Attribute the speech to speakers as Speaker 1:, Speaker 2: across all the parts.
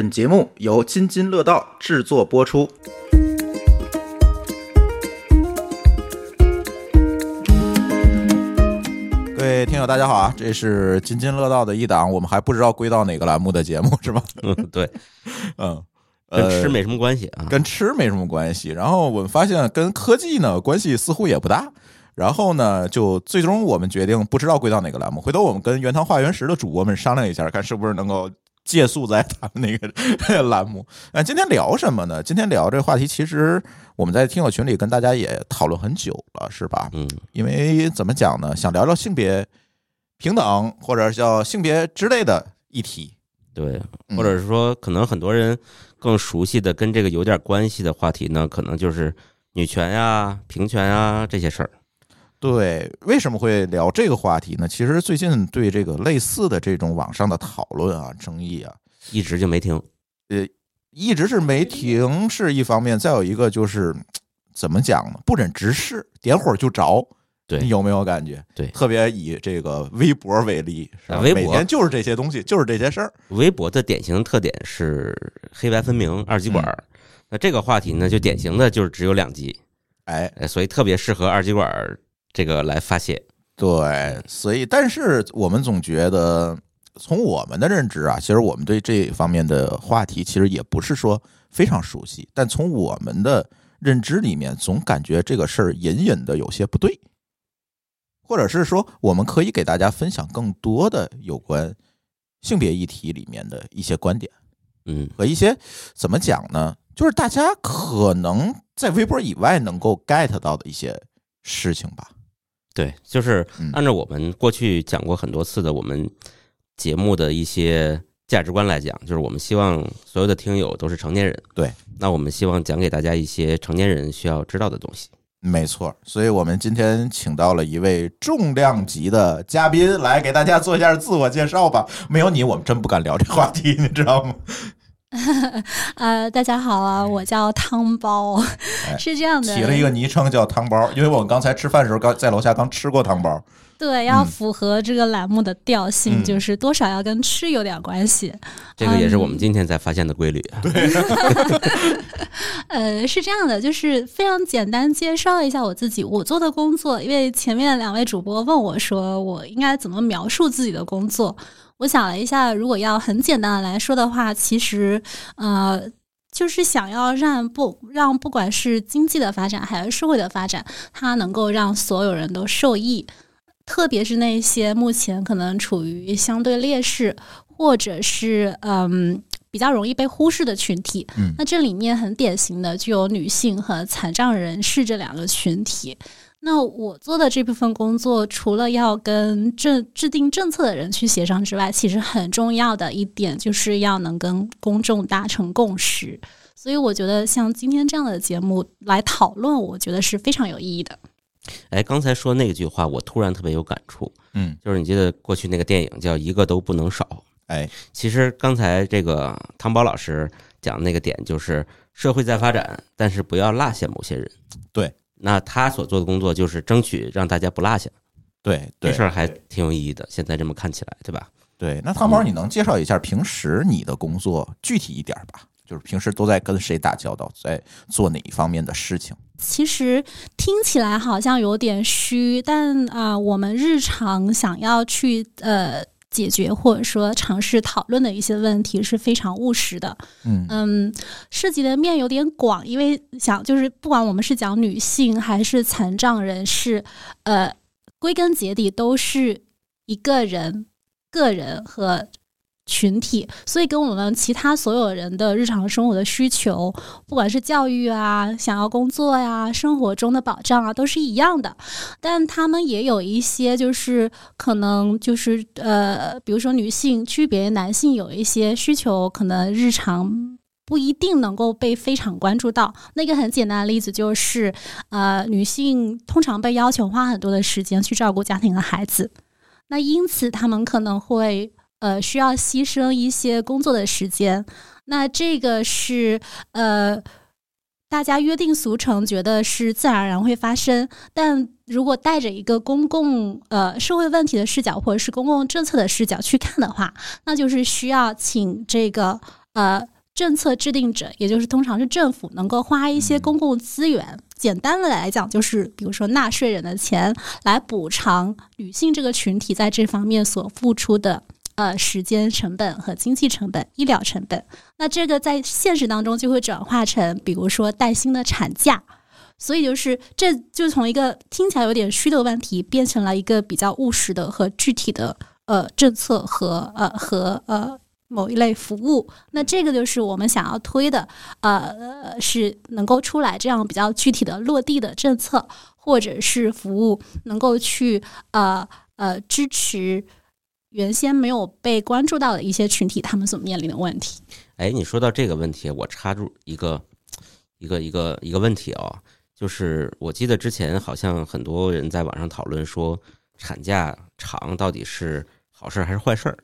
Speaker 1: 本节目由津津乐道制作播出。各位听友，大家好啊！这是津津乐道的一档，我们还不知道归到哪个栏目的节目，是吧？
Speaker 2: 嗯，对，
Speaker 1: 嗯，
Speaker 2: 跟吃
Speaker 1: 呃
Speaker 2: 没什么关系啊。
Speaker 1: 跟吃没什么关系。然后我们发现跟科技呢关系似乎也不大。然后呢，就最终我们决定不知道归到哪个栏目。回头我们跟原汤化原石的主播们商量一下，看是不是能够借宿在他们那个栏目。那今天聊什么呢？今天聊这个话题，其实我们在听友群里跟大家也讨论很久了，是吧？
Speaker 2: 嗯，
Speaker 1: 因为怎么讲呢？想聊聊性别平等或者叫性别之类的议题。
Speaker 2: 对，
Speaker 1: 嗯
Speaker 2: 或者是说，可能很多人更熟悉的跟这个有点关系的话题呢，可能就是女权呀、平权呀这些事儿。
Speaker 1: 对，为什么会聊这个话题呢？其实最近对这个类似的这种网上的讨论啊、争议啊，
Speaker 2: 一直就没停。
Speaker 1: 呃一直是没停，是一方面；再有一个就是怎么讲呢？不忍直视，点火就着。
Speaker 2: 对
Speaker 1: 你有没有感觉？
Speaker 2: 对
Speaker 1: 特别以这个微博为例，是吧？
Speaker 2: 啊微博
Speaker 1: 每天就是这些东西，就是这些事儿。
Speaker 2: 微博的典型特点是黑白分明、二极管儿。那这个话题呢，就典型的就是只有两极，
Speaker 1: 哎，
Speaker 2: 哎，所以特别适合二极管儿这个来发泄。
Speaker 1: 对，所以但是我们总觉得，从我们的认知啊，其实我们对这方面的话题其实也不是说非常熟悉，但从我们的认知里面，总感觉这个事儿隐隐的有些不对，或者是说，我们可以给大家分享更多的有关性别议题里面的一些观点
Speaker 2: 嗯，
Speaker 1: 和一些怎么讲呢？就是大家可能在微博以外能够 get 到的一些事情吧。
Speaker 2: 对，就是
Speaker 1: 嗯
Speaker 2: 按照我们过去讲过很多次的我们节目的一些价值观来讲，就是我们希望所有的听友都是成年人。
Speaker 1: 对，
Speaker 2: 那我们希望讲给大家一些成年人需要知道的东西。
Speaker 1: 没错，所以我们今天请到了一位重量级的嘉宾来给大家做一下自我介绍吧。没有你，我们真不敢聊这话题，你知道吗？
Speaker 3: 呃，大家好啊，我叫汤包，
Speaker 1: 哎
Speaker 3: 是这样的，
Speaker 1: 起了一个昵称叫汤包，因为我们刚才吃饭的时候刚在楼下刚吃过汤包。
Speaker 3: 对，要
Speaker 1: 嗯
Speaker 3: 符合这个栏目的调性，
Speaker 1: 嗯
Speaker 3: 就是多少要跟吃有点关系。
Speaker 2: 这个也是
Speaker 3: 嗯
Speaker 2: 我们今天才发现的规律。
Speaker 3: 对 呃，是这样的，就是非常简单介绍一下我自己，我做的工作。因为前面两位主播问我说，我应该怎么描述自己的工作？我想了一下，如果要很简单的来说的话，其实呃。就是想要让不让不管是经济的发展还是社会的发展，它能够让所有人都受益，特别是那些目前可能处于相对劣势或者是嗯比较容易被忽视的群体。
Speaker 1: 嗯
Speaker 3: 那这里面很典型的就有女性和残障人士这两个群体。那我做的这部分工作，除了要跟政制定政策的人去协商之外，其实很重要的一点就是要能跟公众达成共识。所以我觉得像今天这样的节目来讨论，我觉得是非常有意义的。
Speaker 2: 哎，刚才说那句话，我突然特别有感触，
Speaker 1: 嗯，
Speaker 2: 就是你记得过去那个电影叫《一个都不能少》。
Speaker 1: 哎，
Speaker 2: 其实刚才这个汤宝老师讲的那个点，就是社会在发展，但是不要落下某些人。
Speaker 1: 对，
Speaker 2: 那他所做的工作就是争取让大家不落下，
Speaker 1: 对对
Speaker 2: 这事儿还挺有意义的。现在这么看起来，对吧？
Speaker 1: 对。那汤包，你能介绍一下平时你的工作具体一点吧？就是平时都在跟谁打交道，在做哪一方面的事情？
Speaker 3: 其实听起来好像有点虚，但啊、我们日常想要去呃解决或者说尝试讨论的一些问题是非常务实的。
Speaker 1: 嗯
Speaker 3: 嗯，涉及的面有点广，因为想就是不管我们是讲女性还是残障人士，呃，归根结底都是一个人、个人和群体，所以跟我们其他所有人的日常生活的需求，不管是教育啊、想要工作呀、生活中的保障啊，都是一样的。但他们也有一些，就是可能就是呃，比如说女性区别男性有一些需求，可能日常。不一定能够被非常关注到。那个很简单的例子就是，呃，女性通常被要求花很多的时间去照顾家庭和孩子，那因此他们可能会呃需要牺牲一些工作的时间。那这个是呃大家约定俗成，觉得是自然而然会发生。但如果带着一个公共呃社会问题的视角，或者是公共政策的视角去看的话，那就是需要请这个呃政策制定者，也就是通常是政府，能够花一些
Speaker 1: 嗯
Speaker 3: 公共资源。简单的来讲，就是比如说纳税人的钱来补偿女性这个群体在这方面所付出的呃时间成本和经济成本、医疗成本。那这个在现实当中就会转化成，比如说带薪的产假。所以就是这就从一个听起来有点虚的问题，变成了一个比较务实的和具体的呃政策和呃和呃某一类服务。那这个就是我们想要推的，呃，是能够出来这样比较具体的落地的政策，或者是服务，能够去呃呃支持原先没有被关注到的一些群体他们所面临的问题。
Speaker 2: 哎，你说到这个问题，我插入一个一个一个一个问题哦、就是我记得之前好像很多人在网上讨论说，产假长到底是好事还是坏事儿？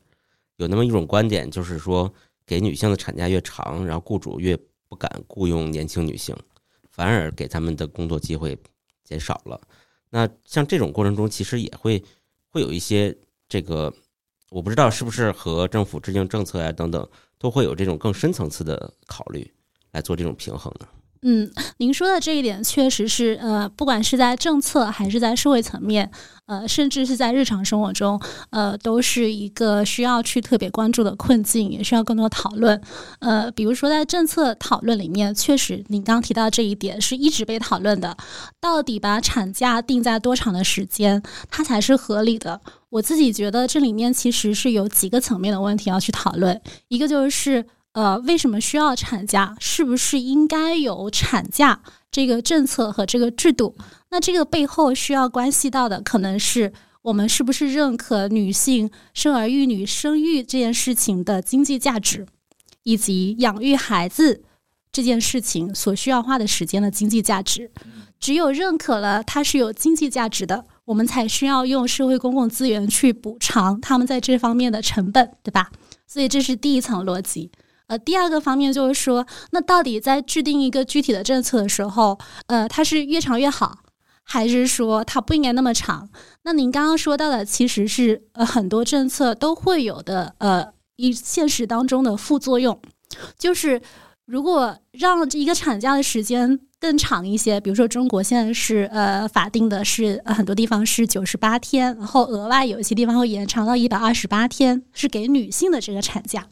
Speaker 2: 有那么一种观点，就是说给女性的产假越长，然后雇主越不敢雇佣年轻女性，反而给他们的工作机会减少了。那像这种过程中，其实也会会有一些这个，我不知道是不是和政府制定政策呀、等等，都会有这种更深层次的考虑来做这种平衡呢？
Speaker 3: 嗯，您说的这一点确实是，呃，不管是在政策还是在社会层面，呃，甚至是在日常生活中，呃，都是一个需要去特别关注的困境，也需要更多讨论。呃，比如说在政策讨论里面，确实您刚提到这一点是一直被讨论的，到底把产假定在多长的时间，它才是合理的？我自己觉得这里面其实是有几个层面的问题要去讨论，一个就是。呃，为什么需要产假？是不是应该有产假这个政策和这个制度？那这个背后需要关系到的，可能是我们是不是认可女性生儿育女、生育这件事情的经济价值，以及养育孩子这件事情所需要花的时间的经济价值。只有认可了它是有经济价值的，我们才需要用社会公共资源去补偿他们在这方面的成本，对吧？所以这是第一层逻辑。呃，第二个方面就是说，那到底在制定一个具体的政策的时候，呃，它是越长越好，还是说它不应该那么长？那您刚刚说到的其实是呃很多政策都会有的呃一现实当中的副作用，就是如果让一个产假的时间更长一些，比如说中国现在是呃法定的是、呃、很多地方是九十八天，然后额外有一些地方会延长到一百二十八天，是给女性的这个产假。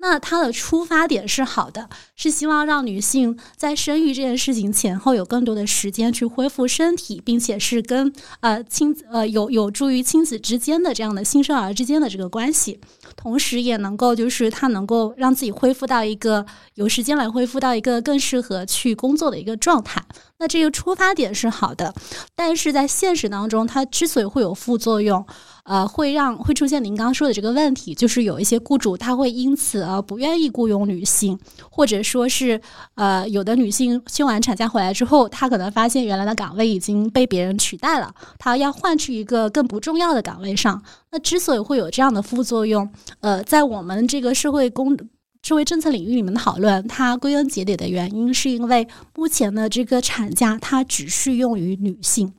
Speaker 3: 那它的出发点是好的，是希望让女性在生育这件事情前后有更多的时间去恢复身体，并且是跟呃亲呃有有助于亲子之间的这样的新生儿之间的这个关系，同时也能够就是她能够让自己恢复到一个有时间来恢复到一个更适合去工作的一个状态。那这个出发点是好的，但是在现实当中，它之所以会有副作用。呃，会让会出现您刚刚说的这个问题，就是有一些雇主他会因此而不愿意雇佣女性，或者说是呃，有的女性休完产假回来之后，她可能发现原来的岗位已经被别人取代了，她要换去一个更不重要的岗位上。那之所以会有这样的副作用，呃，在我们这个社会公社会政策领域里面的讨论，它归根结底的原因是因为目前的这个产假它只适用于女性。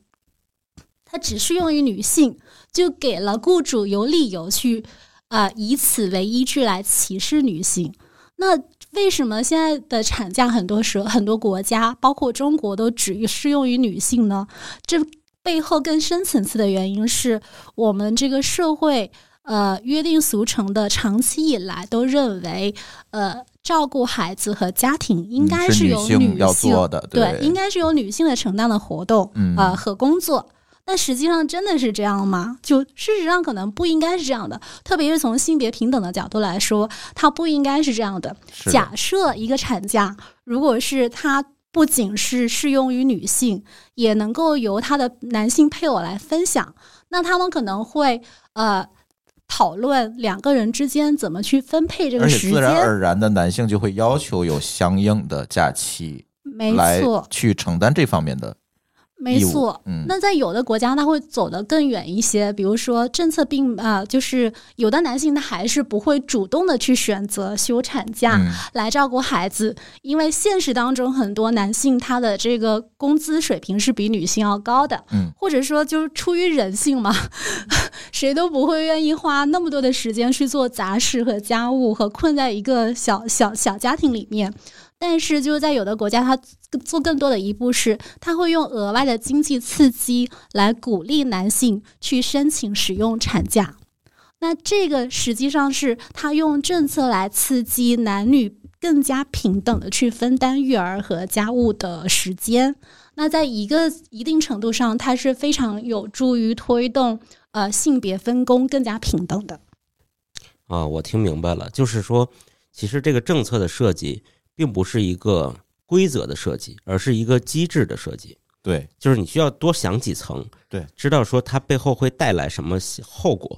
Speaker 3: 它只适用于女性，就给了雇主有理由去，呃，以此为依据来歧视女性。那为什么现在的产假很多时候很多国家，包括中国，都只适用于女性呢？这背后更深层次的原因是我们这个社会，呃，约定俗成的，长期以来都认为，呃，照顾孩子和家庭应该
Speaker 1: 嗯是
Speaker 3: 由
Speaker 1: 女性要
Speaker 3: 性
Speaker 1: 做的，
Speaker 3: 对，应该是由女性来承担的活动，
Speaker 1: 嗯
Speaker 3: 呃和工作。但实际上真的是这样吗？就事实上可能不应该是这样的，特别是从性别平等的角度来说，它不应该是这样的。
Speaker 1: 的
Speaker 3: 假设一个产假，如果是它不仅是适用于女性，也能够由他的男性配偶来分享，那他们可能会呃讨论两个人之间怎么去分配这个时间
Speaker 1: 自然。而然的，男性就会要求有相应的假期
Speaker 3: 没
Speaker 1: 来
Speaker 3: 错，
Speaker 1: 去承担这方面的
Speaker 3: 没错。
Speaker 1: 嗯，
Speaker 3: 那在有的国家，他会走得更远一些，比如说政策并啊、就是有的男性他还是不会主动的去选择休产假、
Speaker 1: 嗯
Speaker 3: 来照顾孩子，因为现实当中很多男性他的这个工资水平是比女性要高的，
Speaker 1: 嗯
Speaker 3: 或者说就是出于人性嘛，谁都不会愿意花那么多的时间去做杂事和家务和困在一个小小小家庭里面。但是，就是在有的国家，它做更多的一步是，它会用额外的经济刺激来鼓励男性去申请使用产假。那这个实际上是他用政策来刺激男女更加平等的去分担育儿和家务的时间。那在一个一定程度上，它是非常有助于推动呃性别分工更加平等的。
Speaker 2: 啊，我听明白了，就是说，其实这个政策的设计并不是一个规则的设计，而是一个机制的设计。
Speaker 1: 对，
Speaker 2: 就是你需要多想几层，
Speaker 1: 对，
Speaker 2: 知道说它背后会带来什么后果。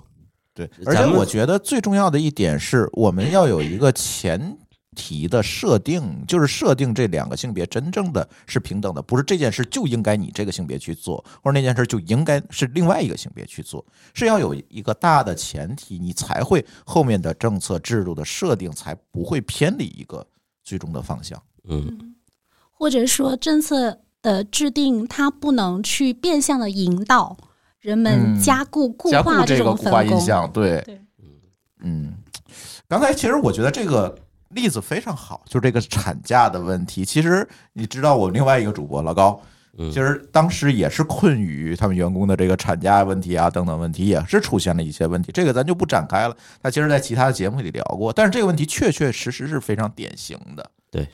Speaker 1: 对，而且我觉得最重要的一点是我们要有一个前提的设定，就是设定这两个性别真正的是平等的，不是这件事就应该你这个性别去做，或者那件事就应该是另外一个性别去做，是要有一个大的前提，你才会后面的政策制度的设定才不会偏离一个最终的方向。
Speaker 2: 嗯
Speaker 3: 或者说政策的制定，它不能去变相的引导人们
Speaker 1: 嗯
Speaker 3: 加固固化种
Speaker 1: 这种固化。印象，对，
Speaker 3: 对
Speaker 1: 嗯，刚才其实我觉得这个例子非常好，就是这个产假的问题。其实你知道，我另外一个主播老高，
Speaker 2: 嗯
Speaker 1: 其实当时也是困于他们员工的这个产假问题啊等等问题，也是出现了一些问题。这个咱就不展开了，他其实在其他的节目里聊过。但是这个问题确确实实是非常典型的。
Speaker 2: 对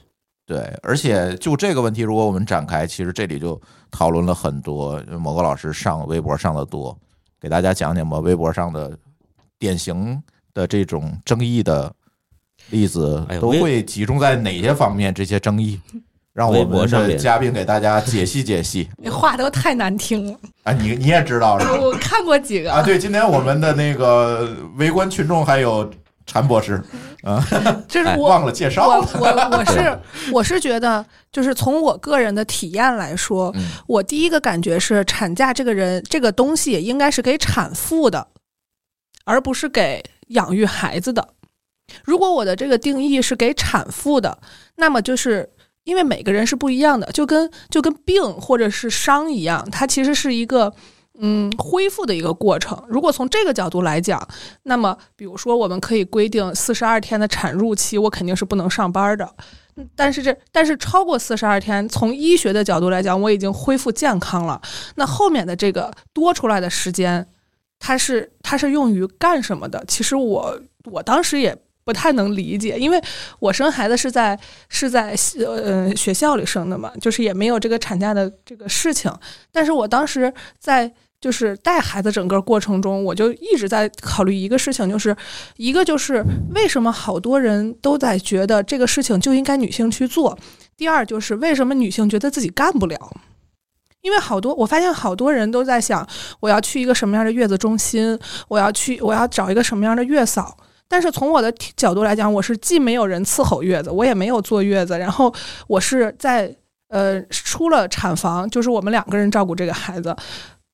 Speaker 1: 对，而且就这个问题，如果我们展开，其实这里就讨论了很多。某个老师上微博上的多，给大家讲讲吧，微博上的典型的这种争议的例子都会集中在哪些方面？这些争议，让我们的嘉宾给大家解析解析。
Speaker 4: 你话都太难听了。
Speaker 1: 啊，你你也知道是吧？
Speaker 4: 我看过几个
Speaker 1: 啊，对，今天我们的那个围观群众还有禅博士，
Speaker 2: 啊，
Speaker 4: 这是我
Speaker 1: 忘了介绍
Speaker 4: 我
Speaker 1: 了。
Speaker 4: 我我 是我是觉得，就是从我个人的体验来说，
Speaker 1: 嗯
Speaker 4: 我第一个感觉是，产假这个人这个东西应该是给产妇的，而不是给养育孩子的。如果我的这个定义是给产妇的，那么就是因为每个人是不一样的，就跟就跟病或者是伤一样，它其实是一个。嗯，恢复的一个过程。如果从这个角度来讲，那么比如说我们可以规定四十二天的产褥期，我肯定是不能上班的。但是这但是超过四十二天，从医学的角度来讲，我已经恢复健康了。那后面的这个多出来的时间，它是它是用于干什么的？其实我我当时也不太能理解，因为我生孩子是在是在呃学校里生的嘛，就是也没有这个产假的这个事情。但是我当时在就是带孩子整个过程中，我就一直在考虑一个事情，就是一个就是为什么好多人都在觉得这个事情就应该女性去做，第二就是为什么女性觉得自己干不了。因为好多，我发现好多人都在想，我要去一个什么样的月子中心，我要去，我要找一个什么样的月嫂。但是从我的角度来讲，我是既没有人伺候月子，我也没有坐月子，然后我是在呃出了产房，就是我们两个人照顾这个孩子，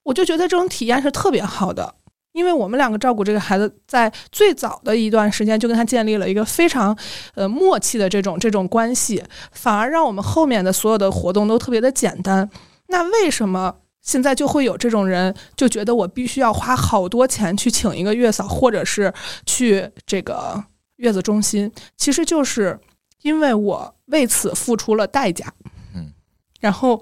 Speaker 4: 我就觉得这种体验是特别好的。因为我们两个照顾这个孩子，在最早的一段时间就跟他建立了一个非常呃默契的这种这种关系，反而让我们后面的所有的活动都特别的简单。那为什么现在就会有这种人就觉得我必须要花好多钱去请一个月嫂，或者是去这个月子中心？其实就是因为我为此付出了代价。
Speaker 1: 嗯，
Speaker 4: 然后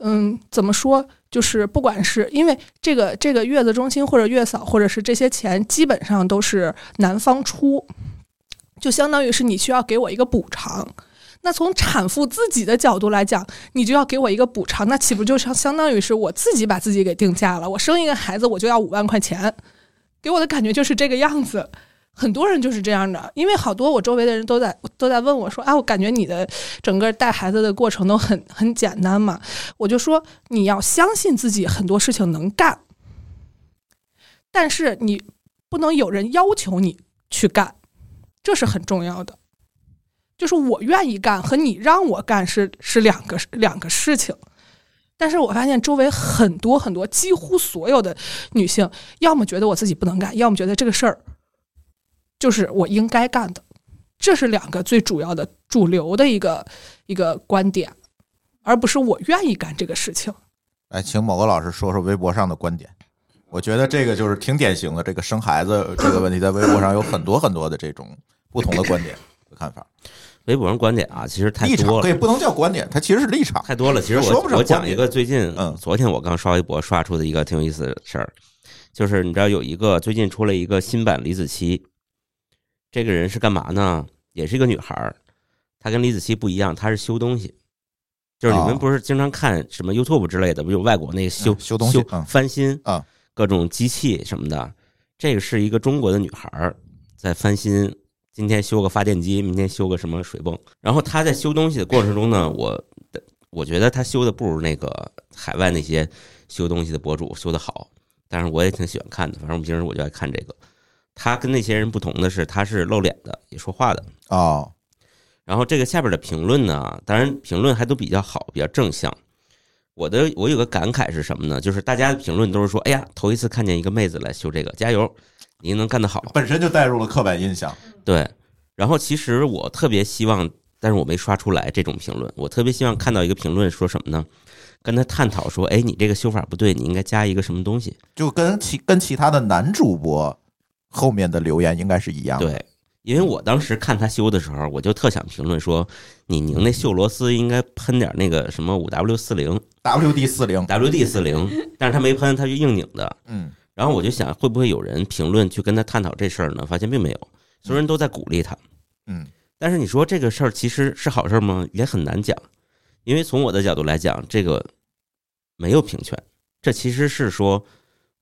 Speaker 4: 嗯，怎么说？就是不管是因为这个这个月子中心或者月嫂，或者是这些钱，基本上都是男方出，就相当于是你需要给我一个补偿。那从产妇自己的角度来讲，你就要给我一个补偿，那岂不就相相当于是我自己把自己给定价了？我生一个孩子我就要五万块钱，给我的感觉就是这个样子。很多人就是这样的，因为好多我周围的人都在都在问我说：“啊，我感觉你的整个带孩子的过程都很很简单嘛。”我就说：“你要相信自己，很多事情能干，但是你不能有人要求你去干，这是很重要的。就是我愿意干和你让我干是是两个两个事情。但是我发现周围很多很多，几乎所有的女性，要么觉得我自己不能干，要么觉得这个事儿就是我应该干的。这是两个最主要的主流的一个一个观点，而不是我愿意干这个事情。
Speaker 1: 来，请某个老师说说微博上的观点。我觉得这个就是挺典型的，这个生孩子这个问题，在微博上有很多很多的这种不同的观点和看法。
Speaker 2: 微博上观点啊，其实太多了，
Speaker 1: 立场可以不能叫观点，它其实是立场。
Speaker 2: 太多了。其实我
Speaker 1: 说不上
Speaker 2: 我讲一个最近，
Speaker 1: 嗯
Speaker 2: 昨天我刚刷微博刷出的一个挺有意思的事儿，就是你知道有一个最近出了一个新版李子柒，这个人是干嘛呢？也是一个女孩儿，她跟李子柒不一样，她是修东西。就是你们
Speaker 1: 哦
Speaker 2: 不是经常看什么 YouTube 之类的，不有外国那个修、
Speaker 1: 嗯修东西嗯
Speaker 2: 翻新
Speaker 1: 啊，
Speaker 2: 各种机器什么的。这个是一个中国的女孩儿在翻新，今天修个发电机，明天修个什么水泵。然后他在修东西的过程中呢，我我觉得他修的不如那个海外那些修东西的博主修的好，但是我也挺喜欢看的。反正我平时我就爱看这个。他跟那些人不同的是，他是露脸的，也说话的。
Speaker 1: 哦，
Speaker 2: 然后这个下边的评论呢，当然评论还都比较好，比较正向。我的我有个感慨是什么呢？就是大家的评论都是说，哎呀，头一次看见一个妹子来修这个，加油，你能干得好。
Speaker 1: 本身就带入了刻板印象。
Speaker 2: 对，然后其实我特别希望，但是我没刷出来这种评论。我特别希望看到一个评论说什么呢？跟他探讨说，哎，你这个修法不对，你应该加一个什么东西？
Speaker 1: 就跟其跟其他的男主播后面的留言应该是一样的。
Speaker 2: 对，因为我当时看他修的时候，我就特想评论说，你拧那锈螺丝应该喷点那个什么五 W 四零。
Speaker 1: ，WD 四零
Speaker 2: ，WD 四零，但是他没喷，他就硬拧的。
Speaker 1: 嗯，
Speaker 2: 然后我就想，会不会有人评论去跟他探讨这事儿呢？发现并没有，所有人都在鼓励他。
Speaker 1: 嗯，
Speaker 2: 但是你说这个事儿其实是好事儿吗？也很难讲，因为从我的角度来讲，这个没有平权，这其实是说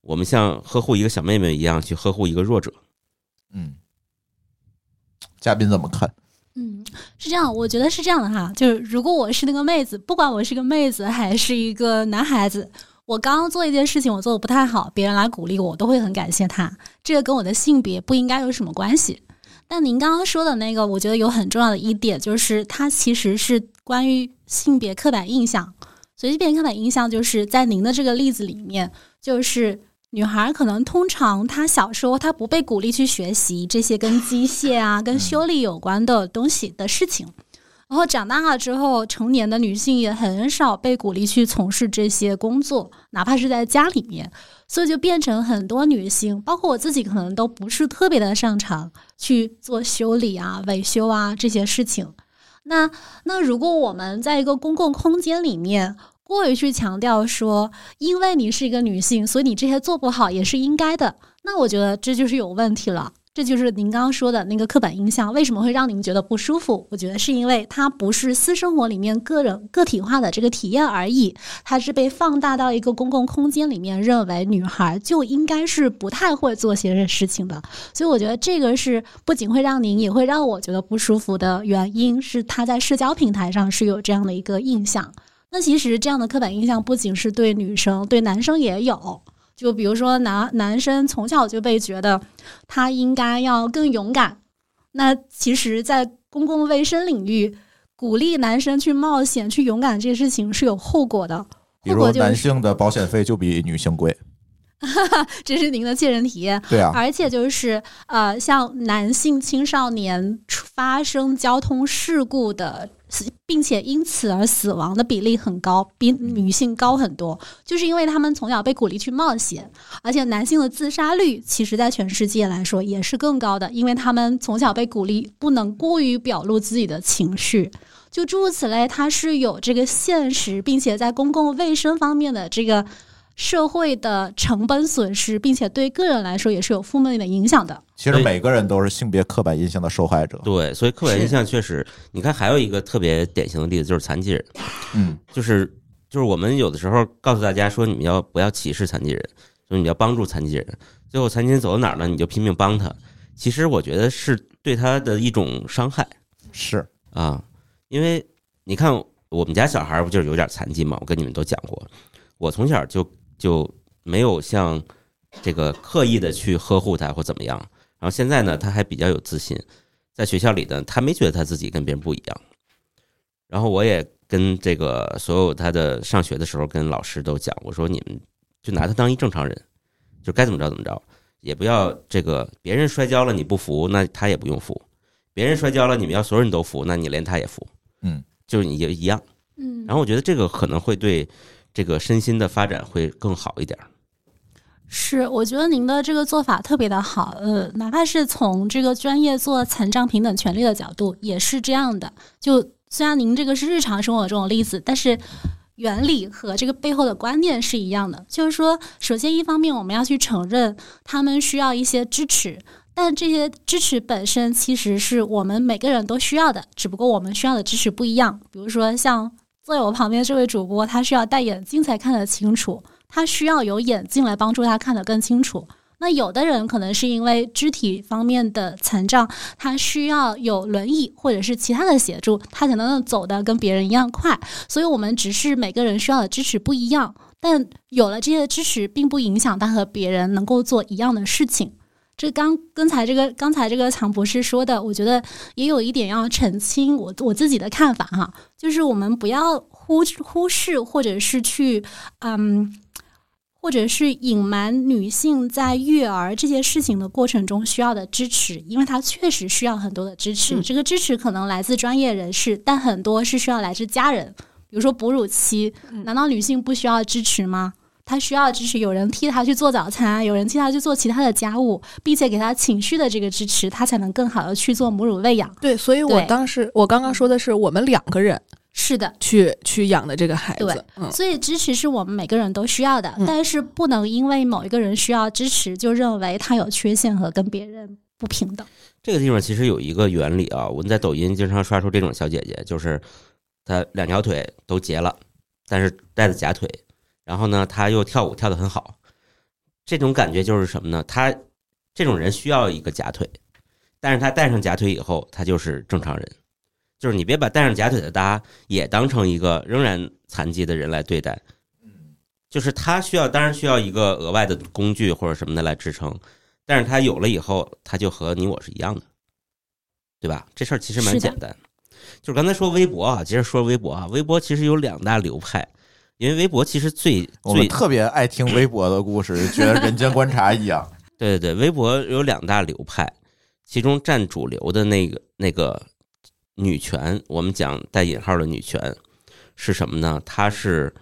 Speaker 2: 我们像呵护一个小妹妹一样去呵护一个弱者。
Speaker 1: 嗯，嘉宾怎么看？
Speaker 3: 嗯，是这样，我觉得是这样的哈，就是如果我是那个妹子，不管我是个妹子还是一个男孩子，我刚刚做一件事情，我做的不太好，别人来鼓励我，我都会很感谢他。这个跟我的性别不应该有什么关系。但您刚刚说的那个，我觉得有很重要的一点，就是它其实是关于性别刻板印象。所以，性别刻板印象就是在您的这个例子里面，就是女孩可能通常她小时候她不被鼓励去学习这些跟机械啊、跟修理有关的东西的事情，然后长大了之后，成年的女性也很少被鼓励去从事这些工作，哪怕是在家里面，所以就变成很多女性，包括我自己，可能都不是特别的擅长去做修理啊、维修啊这些事情。那那如果我们在一个公共空间里面过于去强调说，因为你是一个女性，所以你这些做不好也是应该的，那我觉得这就是有问题了。这就是您刚刚说的那个刻板印象，为什么会让您觉得不舒服？我觉得是因为它不是私生活里面个人个体化的这个体验而已，它是被放大到一个公共空间里面，认为女孩就应该是不太会做些事情的。所以我觉得这个是不仅会让您，也会让我觉得不舒服的原因是，他在社交平台上是有这样的一个印象。那其实这样的刻板印象不仅是对女生，对男生也有。就比如说男男生从小就被觉得他应该要更勇敢，那其实，在公共卫生领域，鼓励男生去冒险、去勇敢这件事情是有后果的。
Speaker 1: 比如
Speaker 3: 果，
Speaker 1: 男性的保险费就比女性贵，
Speaker 3: 这是您的切身体验。
Speaker 1: 对啊，
Speaker 3: 而且就是呃，像男性青少年发生交通事故的，并且因此而死亡的比例很高，比女性高很多，就是因为他们从小被鼓励去冒险，而且男性的自杀率其实在全世界来说也是更高的，因为他们从小被鼓励不能过于表露自己的情绪。就诸如此类，它是有这个现实，并且在公共卫生方面的这个社会的成本损失，并且对个人来说也是有负面的影响的。
Speaker 1: 其实每个人都是性别刻板印象的受害者。
Speaker 2: 对，所以刻板印象确实，你看还有一个特别典型的例子就是残疾人，
Speaker 1: 嗯，
Speaker 2: 就是就是我们有的时候告诉大家说你们要不要歧视残疾人，就是你要帮助残疾人，最后残疾人走到哪儿呢，你就拼命帮他。其实我觉得是对他的一种伤害。
Speaker 1: 是，
Speaker 2: 啊，因为你看我们家小孩不就是有点残疾嘛，我跟你们都讲过，我从小就就没有像这个刻意的去呵护他或怎么样，然后现在呢，他还比较有自信，在学校里呢，他没觉得他自己跟别人不一样。然后我也跟这个所有他的上学的时候跟老师都讲，我说你们就拿他当一正常人，就该怎么着怎么着，也不要这个别人摔跤了你不服，那他也不用服；别人摔跤了，你们要所有人都服，那你连他也服。
Speaker 1: 嗯，
Speaker 2: 就是你也一样。
Speaker 3: 嗯，
Speaker 2: 然后我觉得这个可能会对这个身心的发展会更好一点儿。
Speaker 3: 是，我觉得您的这个做法特别的好，呃，哪怕是从这个专业做残障平等权利的角度，也是这样的。就虽然您这个是日常生活中的例子，但是原理和这个背后的观念是一样的。就是说，首先一方面我们要去承认他们需要一些支持，但这些支持本身其实是我们每个人都需要的，只不过我们需要的支持不一样。比如说，像坐在我旁边这位主播，他需要戴眼镜才看得清楚。他需要有眼镜来帮助他看得更清楚。那有的人可能是因为肢体方面的残障，他需要有轮椅或者是其他的协助，他才能走得跟别人一样快。所以，我们只是每个人需要的支持不一样，但有了这些支持，并不影响他和别人能够做一样的事情。这刚刚才这个刚才这个常博士说的，我觉得也有一点要澄清我我自己的看法哈，就是我们不要忽忽视或者是去嗯。或者是隐瞒女性在育儿这件事情的过程中需要的支持，因为她确实需要很多的支持。
Speaker 4: 嗯
Speaker 3: 这个支持可能来自专业人士，但很多是需要来自家人。比如说哺乳期，
Speaker 4: 嗯
Speaker 3: 难道女性不需要支持吗？她需要就是，有人替他去做早餐，有人替他去做其他的家务，并且给他情绪的这个支持，他才能更好的去做母乳喂养。
Speaker 4: 对，所以我当时我刚刚说的是我们两个人
Speaker 3: 是的，
Speaker 4: 去去养的这个孩
Speaker 3: 对
Speaker 4: 子，嗯，
Speaker 3: 所以支持是我们每个人都需要的，
Speaker 4: 嗯。
Speaker 3: 但是不能因为某一个人需要支持，就认为他有缺陷和跟别人不平等。
Speaker 2: 这个地方其实有一个原理啊，我们在抖音经常刷出这种小姐姐，就是她两条腿都截了，但是带着假腿，然后呢，他又跳舞跳得很好，这种感觉就是什么呢？他这种人需要一个假腿，但是他戴上假腿以后，他就是正常人。就是你别把戴上假腿的她也当成一个仍然残疾的人来对待，就是他需要，当然需要一个额外的工具或者什么的来支撑，但是他有了以后，他就和你我是一样的，对吧？这事儿其实蛮简单。就是刚才说微博啊，接着说微博啊，微博其实有两大流派，因为微博其实最
Speaker 1: 我
Speaker 2: 最
Speaker 1: 特别爱听微博的故事，觉得人间观察一样。
Speaker 2: 对对对，微博有两大流派，其中占主流的那个那个女权，我们讲带引号的女权是什么呢？她是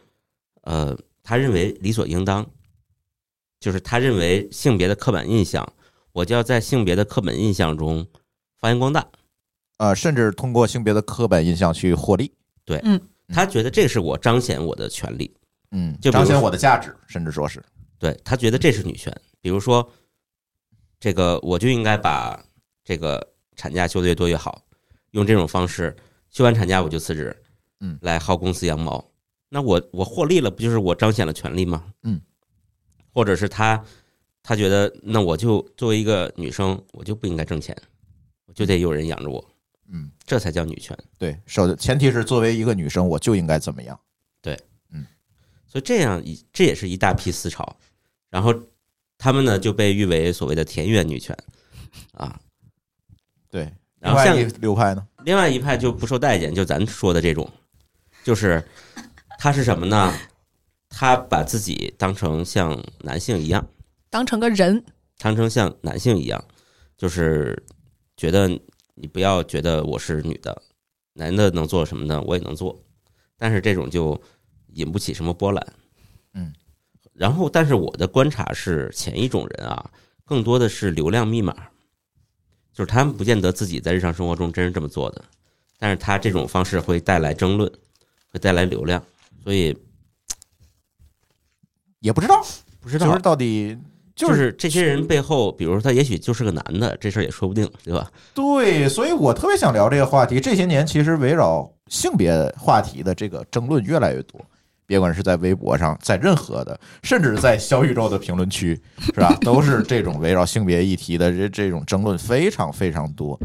Speaker 2: 呃，她认为理所应当，就是她认为性别的刻板印象，我就要在性别的刻板印象中发扬光大。
Speaker 1: 呃，甚至通过性别的刻板印象去获利，
Speaker 2: 她觉得这是我彰显我的权利，
Speaker 1: 嗯，
Speaker 2: 就
Speaker 1: 彰显我的价值，甚至说是，
Speaker 2: 对他觉得这是女权。比如说，这个我就应该把这个产假休的越多越好，用这种方式休完产假我就辞职，
Speaker 1: 嗯，
Speaker 2: 来薅公司羊毛。那我我获利了，不就是我彰显了权利吗？
Speaker 1: 嗯，
Speaker 2: 或者是他他觉得，那我就作为一个女生，我就不应该挣钱，我就得有人养着我，
Speaker 1: 嗯，
Speaker 2: 这才叫女权。
Speaker 1: 对，首前提是作为一个女生，我就应该怎么样？
Speaker 2: 对，嗯所以这样一这也是一大批思潮，然后他们呢就被誉为所谓的田园女权啊。
Speaker 1: 对，
Speaker 2: 然后像
Speaker 1: 另外一流派呢？
Speaker 2: 另外一派就不受待见，就咱说的这种，就是他是什么呢？他把自己当成像男性一样，
Speaker 4: 当成个人，
Speaker 2: 当成像男性一样，就是觉得你不要觉得我是女的，男的能做什么呢？我也能做，但是这种就引不起什么波澜。
Speaker 1: 嗯，
Speaker 2: 然后，但是我的观察是，前一种人啊，更多的是流量密码，就是他们不见得自己在日常生活中真是这么做的，但是他这种方式会带来争论，会带来流量，所以
Speaker 1: 也不知道，
Speaker 2: 不知道
Speaker 1: 就是到底就
Speaker 2: 就是这些人背后，比如说他也许就是个男的，这事儿也说不定，对吧？
Speaker 1: 对，所以我特别想聊这个话题。这些年其实围绕性别话题的这个争论越来越多，别管是在微博上，在任何的，甚至在小宇宙的评论区，是吧？都是这种围绕性别议题的这这种争论非常非常多。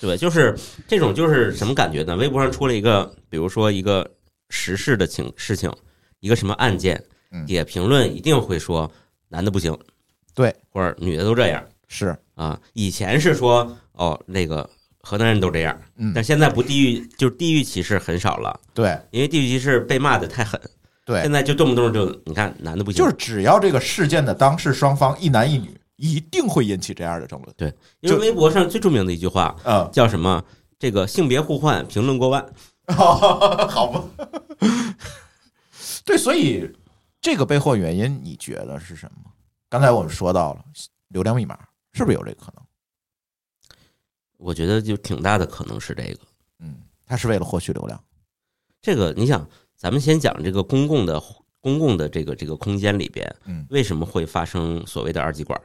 Speaker 2: 对，就是这种就是什么感觉呢？微博上出了一个，比如说一个时事的情事情，一个什么案件，
Speaker 1: 嗯
Speaker 2: 底下评论一定会说男的不行，
Speaker 1: 对，
Speaker 2: 或者女的都这样。
Speaker 1: 是，
Speaker 2: 啊。以前是说哦，那个河南人都这样，
Speaker 1: 嗯，
Speaker 2: 但现在不地域就是地域歧视很少了，
Speaker 1: 对。
Speaker 2: 因为地域歧视被骂的太狠，
Speaker 1: 对。
Speaker 2: 现，在就动不动就你看男的不行，
Speaker 1: 就是只要这个事件的当事双方一男一女，一定会引起这样的争论。对。
Speaker 2: 因为微博上最著名的一句话
Speaker 1: 嗯，
Speaker 2: 叫什么？这个性别互换评论过万，
Speaker 1: 好吧。对，所以这个背后原因，你觉得是什么？刚才我们说到了流量密码，是不是有这个可能？
Speaker 2: 我觉得就挺大的可能是这个。
Speaker 1: 嗯，他是为了获取流量。
Speaker 2: 这个你想，咱们先讲这个公共的公共的这个这个空间里边，
Speaker 1: 嗯
Speaker 2: 为什么会发生所谓的二极管，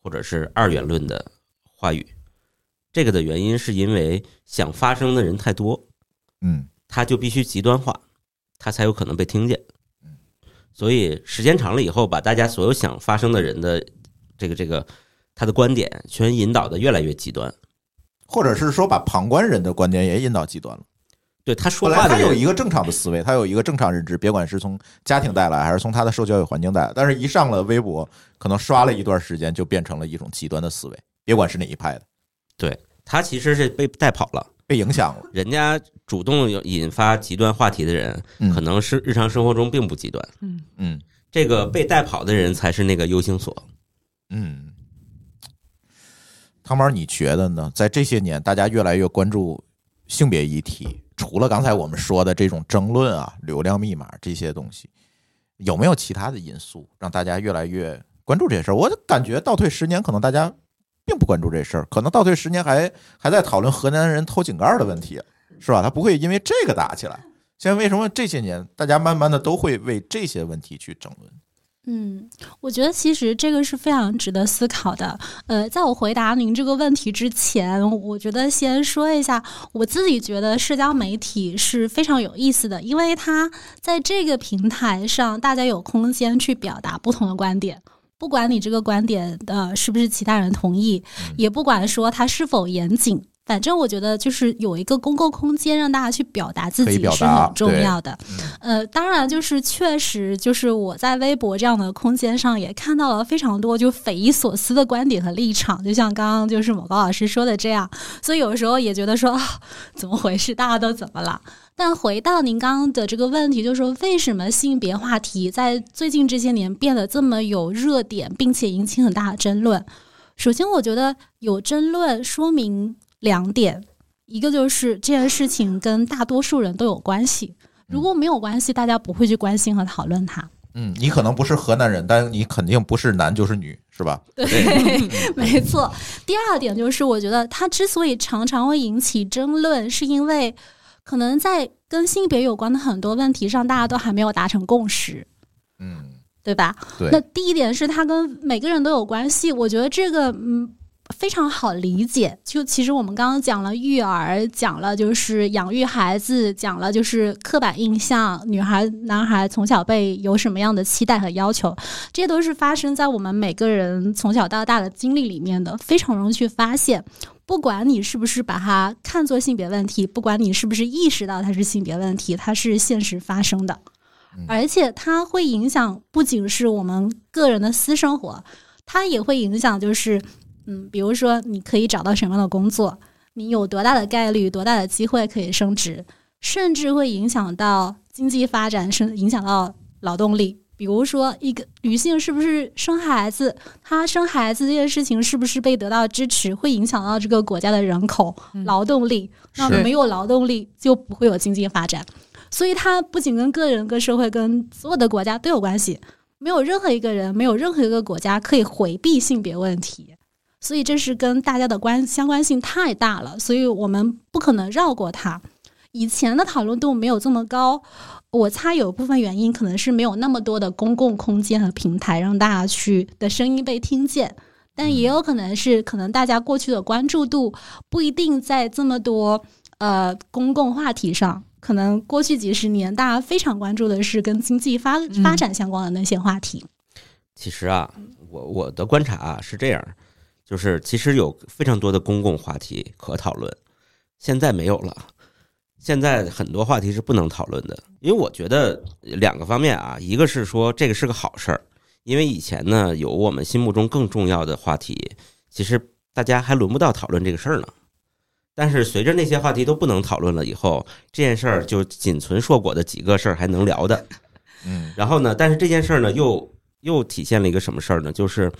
Speaker 2: 或者是二元论的话语？这个的原因是因为想发声的人太多，
Speaker 1: 嗯
Speaker 2: 他就必须极端化，他才有可能被听见
Speaker 1: 嗯。
Speaker 2: 所以时间长了以后，把大家所有想发生的人的这个这个他的观点全引导的越来越极端。
Speaker 1: 或者是说把旁观人的观点也引到极端了。
Speaker 2: 对他说
Speaker 1: 本来
Speaker 2: 话的，
Speaker 1: 他有一个正常的思维，他有一个正常认知，别管是从家庭带来还是从他的受教育环境带来，但是一上了微博，可能刷了一段时间，就变成了一种极端的思维，别管是哪一派的，对
Speaker 2: 他其实是被带跑了。
Speaker 1: 被影响了。
Speaker 2: 人家主动引发极端话题的人，
Speaker 1: 嗯
Speaker 2: 可能是日常生活中并不极端。
Speaker 4: 嗯，
Speaker 1: 嗯
Speaker 2: 这个被带跑的人才是那个 U 型锁。
Speaker 1: 嗯，汤猫，你觉得呢？在这些年，大家越来越关注性别议题，除了刚才我们说的这种争论啊、流量密码这些东西，有没有其他的因素让大家越来越关注这些事儿？我感觉倒退十年，可能大家并不关注这事儿，可能倒退十年还还在讨论河南人偷井盖儿的问题，是吧？他不会因为这个打起来。现在为什么这些年大家慢慢的都会为这些问题去争论？
Speaker 3: 嗯，我觉得其实这个是非常值得思考的。呃，在我回答您这个问题之前，我觉得先说一下，我自己觉得社交媒体是非常有意思的，因为它在这个平台上，大家有空间去表达不同的观点。不管你这个观点呃是不是其他人同意，也不管说它是否严谨，反正我觉得就是有一个公共空间让大家去表达自己是很重要的。呃，当然就是确实就是我在微博这样的空间上也看到了非常多就匪夷所思的观点和立场，就像刚刚就是某高老师说的这样，所以有时候也觉得说啊，怎么回事？大家都怎么了？但回到您刚刚的这个问题，就是说为什么性别话题在最近这些年变得这么有热点，并且引起很大的争论？首先，我觉得有争论说明两点，一个就是这件事情跟大多数人都有关系。如果没有关系，大家不会去关心和讨论它。
Speaker 1: 嗯，你可能不是河南人，但你肯定不是男就是女，是吧？
Speaker 3: 对，没错。第二点就是，我觉得它之所以常常会引起争论，是因为可能在跟性别有关的很多问题上，大家都还没有达成共识，
Speaker 1: 嗯，
Speaker 3: 对吧？
Speaker 1: 对。
Speaker 3: 那第一点是它跟每个人都有关系，我觉得这个嗯非常好理解。就其实我们刚刚讲了育儿，讲了就是养育孩子，讲了就是刻板印象，女孩男孩从小被有什么样的期待和要求，这些都是发生在我们每个人从小到大的经历里面的，非常容易去发现。不管你是不是把它看作性别问题，不管你是不是意识到它是性别问题，它是现实发生的。而且它会影响不仅是我们个人的私生活，它也会影响就是，嗯，比如说你可以找到什么样的工作，你有多大的概率、多大的机会可以升职，甚至会影响到经济发展，甚影响到劳动力。比如说，一个女性是不是生孩子，她生孩子这件事情是不是被得到支持，会影响到这个国家的人口、劳动力。那没有劳动力，就不会有经济发展。所以它不仅跟个人、跟社会、跟所有的国家都有关系。没有任何一个人，没有任何一个国家可以回避性别问题。所以这是跟大家的关相关性太大了，所以我们不可能绕过它。以前的讨论度没有这么高，我猜有部分原因可能是没有那么多的公共空间和平台让大家去的声音被听见，但也有可能是可能大家过去的关注度不一定在这么多呃公共话题上。可能过去几十年，大家非常关注的是跟经济发发展相关的那些话题。
Speaker 2: 其实啊，我我的观察啊是这样，就是其实有非常多的公共话题可讨论，现在没有了。现在很多话题是不能讨论的，因为我觉得两个方面啊，一个是说这个是个好事儿，因为以前呢有我们心目中更重要的话题，其实大家还轮不到讨论这个事儿呢。但是随着那些话题都不能讨论了以后，这件事儿就仅存硕果的几个事儿还能聊的。
Speaker 1: 嗯
Speaker 2: 然后呢，但是这件事儿呢，又又体现了一个什么事儿呢？就是，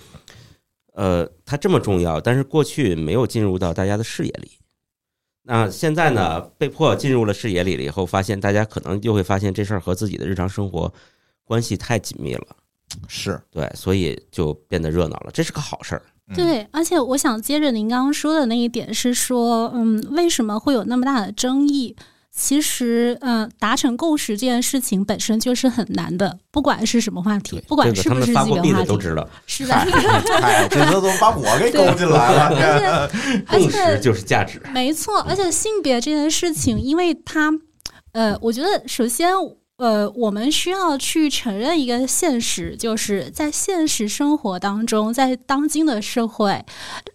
Speaker 2: 呃，它这么重要，但是过去没有进入到大家的视野里。那现在呢，被迫进入了视野里了以后，发现大家可能就会发现这事儿和自己的日常生活关系太紧密了，
Speaker 1: 是，
Speaker 2: 对，所以就变得热闹了，这是个好事儿。
Speaker 1: 嗯，
Speaker 3: 对，而且我想接着您刚刚说的那一点是说，嗯，为什么会有那么大的争议？其实，嗯、达成共识这件事情本身就是很难的，不管是什么话题
Speaker 2: 对，，
Speaker 3: 不管是不是
Speaker 2: 发过币
Speaker 3: 基本话题，
Speaker 2: 的都知道，
Speaker 3: 是吧？
Speaker 1: 嗨，这都都把我给勾进来了，
Speaker 3: 而
Speaker 2: 共识
Speaker 3: 且
Speaker 2: 就是价值。
Speaker 3: 没错，而且性别这件事情，因为它，呃，我觉得首先，呃，我们需要去承认一个现实，就是在现实生活当中，在当今的社会，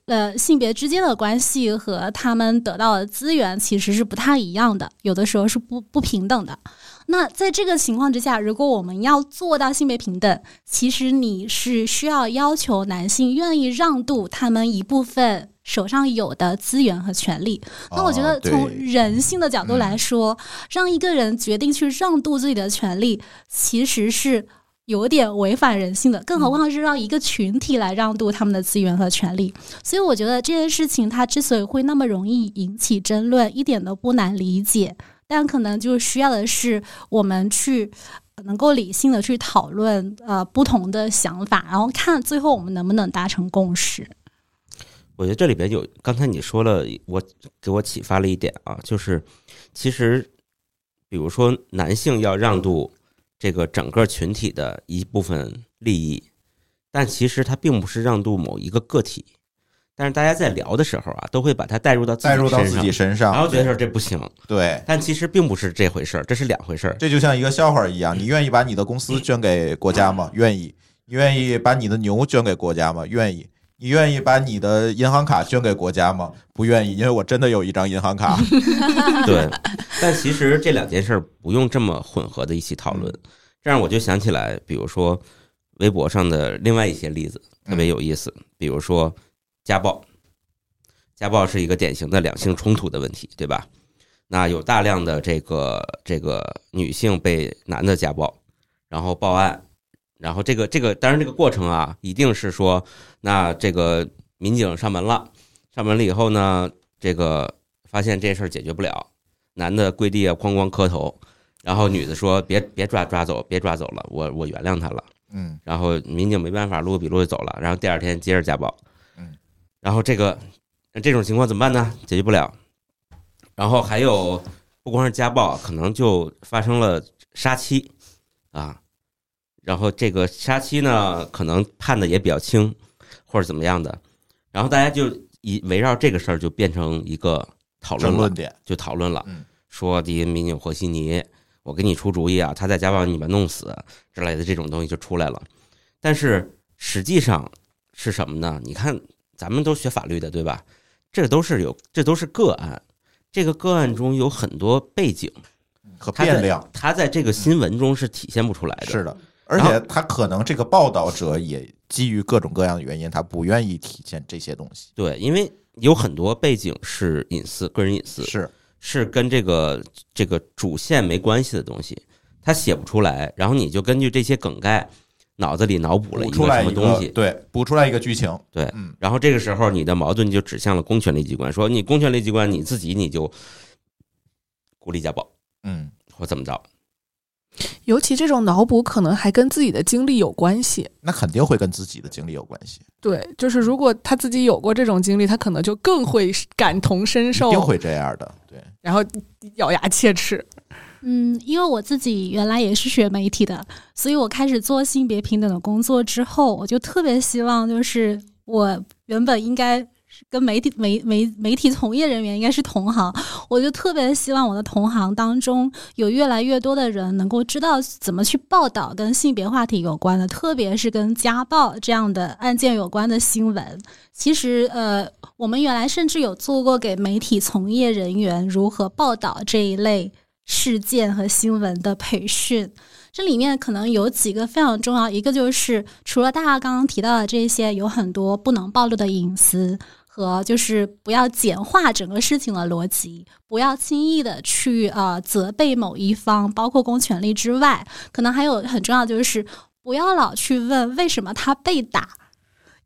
Speaker 3: 呃，性别之间的关系和他们得到的资源其实是不太一样的，有的时候是不不平等的。那在这个情况之下，如果我们要做到性别平等，其实你是需要要求男性愿意让渡他们一部分手上有的资源和权利。那我觉得从人性的角度来说，让一个人决定去让渡自己的权利，其实是有点违反人性的，更何况是让一个群体来让渡他们的资源和权利。所以我觉得这件事情它之所以会那么容易引起争论，一点都不难理解。但可能就需要的是我们去能够理性的去讨论呃不同的想法，然后看最后我们能不能达成共识。
Speaker 2: 我觉得这里边有刚才你说了，我给我启发了一点啊，就是其实比如说男性要让渡这个整个群体的一部分利益，但其实他并不是让渡某一个个体。但是大家在聊的时候啊，都会把它带入到自己
Speaker 1: 带入到自
Speaker 2: 身上
Speaker 1: 己身上，
Speaker 2: 然后觉得这不行，
Speaker 1: 对。
Speaker 2: 但其实并不是这回事儿，这是两回事儿。
Speaker 1: 这就像一个笑话一样，你愿意把你的公司捐给国家吗？愿意。你愿意把你的牛捐给国家吗？愿意。你愿意把你的银行卡捐给国家吗？不愿意，因为我真的有一张银行卡。
Speaker 2: 对，但其实这两件事儿不用这么混合的一起讨论。这样我就想起来，比如说微博上的另外一些例子特别有意思，比如说家暴，家暴是一个典型的两性冲突的问题，对吧？那有大量的这个这个女性被男的家暴，然后报案，然后这个这个当然这个过程啊，一定是说，那这个民警上门了，上门了以后呢，这个发现这事儿解决不了，男的跪地下哐哐磕头，然后女的说别别抓抓走，别抓走了，我我原谅他了。
Speaker 1: 嗯
Speaker 2: 然后民警没办法，录个笔录就走了，然后第二天接着家暴，
Speaker 1: 嗯，
Speaker 2: 然后这个这种情况怎么办呢？解决不了，然后还有不光是家暴，可能就发生了杀妻啊，然后这个杀妻呢，可能判的也比较轻，或者怎么样的，然后大家就以围绕这个事儿就变成一个讨论
Speaker 1: 论，点，
Speaker 2: 就讨论了，
Speaker 1: 嗯
Speaker 2: 说第一民警和稀泥，我给你出主意啊，他在家把你们弄死之类的这种东西就出来了。但是实际上是什么呢？你看，咱们都学法律的，对吧？这都是有，这都是个案。这个个案中有很多背景，
Speaker 1: 和变量
Speaker 2: 他在这个新闻中是体现不出来的。
Speaker 1: 是的，而且他可能这个报道者也基于各种各样的原因，他不愿意体现这些东西。
Speaker 2: 对，因为有很多背景是隐私、个人隐私，
Speaker 1: 是，
Speaker 2: 是跟这个这个主线没关系的东西，他写不出来，然后你就根据这些梗概，脑子里脑补了一个什么东西，
Speaker 1: 对，补出来一个剧情。
Speaker 2: 对
Speaker 1: 嗯，
Speaker 2: 然后这个时候你的矛盾就指向了公权力机关，说你公权力机关你自己你就鼓励家暴
Speaker 1: 嗯，
Speaker 2: 或怎么着，
Speaker 4: 尤其这种脑补可能还跟自己的经历有关系。
Speaker 1: 那肯定会跟自己的经历有关系，
Speaker 4: 对，就是如果他自己有过这种经历，他可能就更会感同身受一，
Speaker 1: 定会这样的。对，
Speaker 4: 然后咬牙切齿。
Speaker 3: 嗯，因为我自己原来也是学媒体的，所以我开始做性别平等的工作之后，我就特别希望，就是我原本应该是跟媒体媒媒媒体从业人员应该是同行，我就特别希望我的同行当中有越来越多的人能够知道怎么去报道跟性别话题有关的，特别是跟家暴这样的案件有关的新闻。其实，呃，我们原来甚至有做过给媒体从业人员如何报道这一类事件和新闻的培训。这里面可能有几个非常重要，一个就是除了大家刚刚提到的这些，有很多不能暴露的隐私。和就是不要简化整个事情的逻辑，不要轻易的去呃责备某一方，包括公权力之外，可能还有很重要就是不要老去问为什么他被打。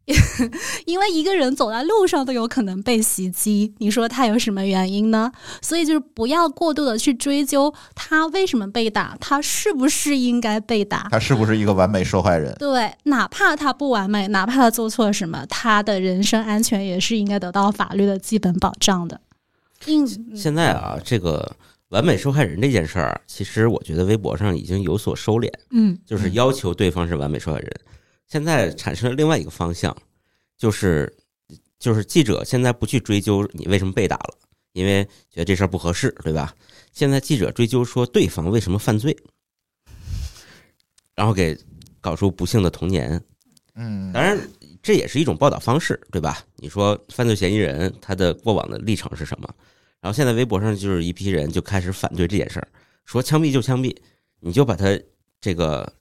Speaker 3: 因为一个人走在路上都有可能被袭击，你说他有什么原因呢？所以就是不要过度的去追究他为什么被打，他是不是应该被打？
Speaker 1: 他是不是一个完美受害人？
Speaker 3: 对，哪怕他不完美，哪怕他做错了什么，他的人身安全也是应该得到法律的基本保障的。嗯，
Speaker 2: 现在啊，这个完美受害人这件事儿，其实我觉得微博上已经有所收敛，
Speaker 4: 嗯
Speaker 2: 就是要求对方是完美受害人。现在产生了另外一个方向，就是就是记者现在不去追究你为什么被打了，因为觉得这事儿不合适，对吧？现在记者追究说对方为什么犯罪，然后给搞出不幸的童年。
Speaker 1: 嗯，
Speaker 2: 当然，这也是一种报道方式，对吧？你说犯罪嫌疑人他的过往的历程是什么？然后现在微博上就是一批人就开始反对这件事儿，说枪毙就枪毙，你就把他这个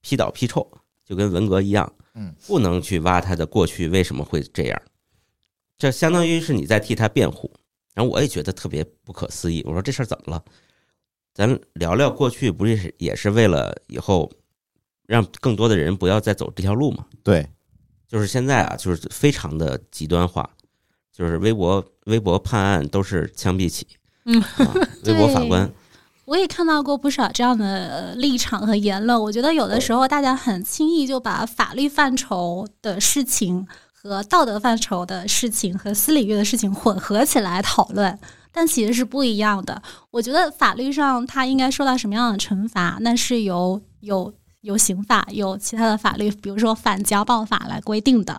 Speaker 2: 批倒批臭，就跟文革一样，
Speaker 1: 嗯，
Speaker 2: 不能去挖他的过去为什么会这样，这相当于是你在替他辩护。然后我也觉得特别不可思议，我说这事儿怎么了？咱聊聊过去，不是也是为了以后让更多的人不要再走这条路吗？
Speaker 1: 对，
Speaker 2: 就是现在啊，就是非常的极端化，就是微博微博判案都是枪毙起，
Speaker 4: 嗯
Speaker 2: 啊，微博法官，
Speaker 3: 我也看到过不少这样的呃立场和言论。我觉得有的时候大家很轻易就把法律范畴的事情和道德范畴的事情和私领域的事情混合起来讨论，但其实是不一样的。我觉得法律上他应该受到什么样的惩罚，那是由有有刑法、有其他的法律，比如说反家暴法来规定的。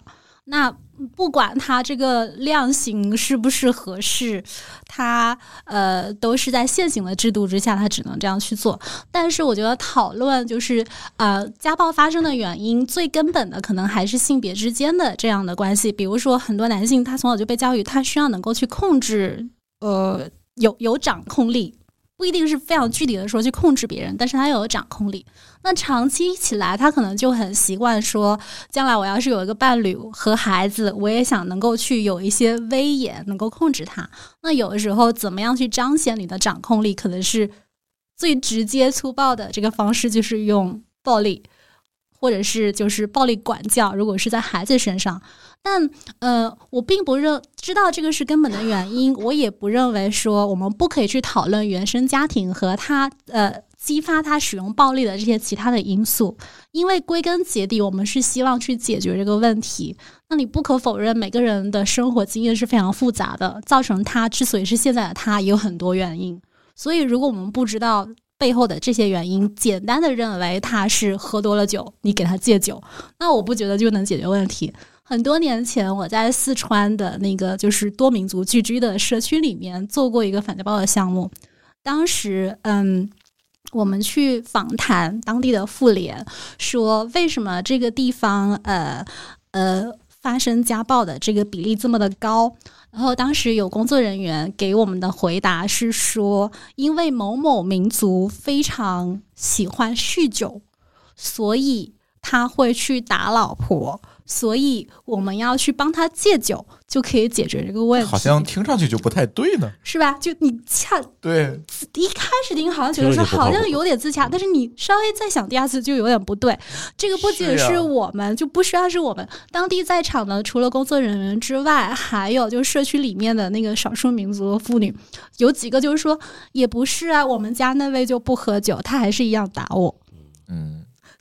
Speaker 3: 那不管它这个量刑是不是合适，它呃都是在现行的制度之下，它只能这样去做。但是我觉得讨论就是呃家暴发生的原因，最根本的可能还是性别之间的这样的关系。比如说很多男性他从小就被教育，他需要能够去控制，呃有有掌控力。不一定是非常具体的说去控制别人，但是他有掌控力。那长期起来，他可能就很习惯说，将来我要是有一个伴侣和孩子，我也想能够去有一些威严，能够控制他。那有的时候，怎么样去彰显你的掌控力，可能是最直接粗暴的这个方式，就是用暴力，或者是就是暴力管教。如果是在孩子身上。但呃，我并不认知道这个是根本的原因，我也不认为说我们不可以去讨论原生家庭和他呃激发他使用暴力的这些其他的因素，因为归根结底，我们是希望去解决这个问题。那你不可否认，每个人的生活经验是非常复杂的，造成他之所以是现在的他，也有很多原因。所以，如果我们不知道背后的这些原因，简单的认为他是喝多了酒，你给他戒酒，那我不觉得就能解决问题。很多年前，我在四川的那个就是多民族聚居的社区里面做过一个反家暴的项目。当时，嗯，我们去访谈当地的妇联，说为什么这个地方，呃呃，发生家暴的这个比例这么的高。然后当时有工作人员给我们的回答是说，因为某某民族非常喜欢酗酒，所以他会去打老婆。所以我们要去帮他戒酒，就可以解决这个问题。
Speaker 1: 好像听上去就不太对呢。
Speaker 3: 是吧？就你恰
Speaker 1: 对，
Speaker 3: 一开始听好像觉得说好像有点自洽，但是你稍微再想第二次就有点不对。这个不仅是我们，就不需要是我们当地在场的，除了工作人员之外，还有就社区里面的那个少数民族妇女，有几个就是说也不是啊，我们家那位就不喝酒，他还是一样打我。
Speaker 1: 嗯。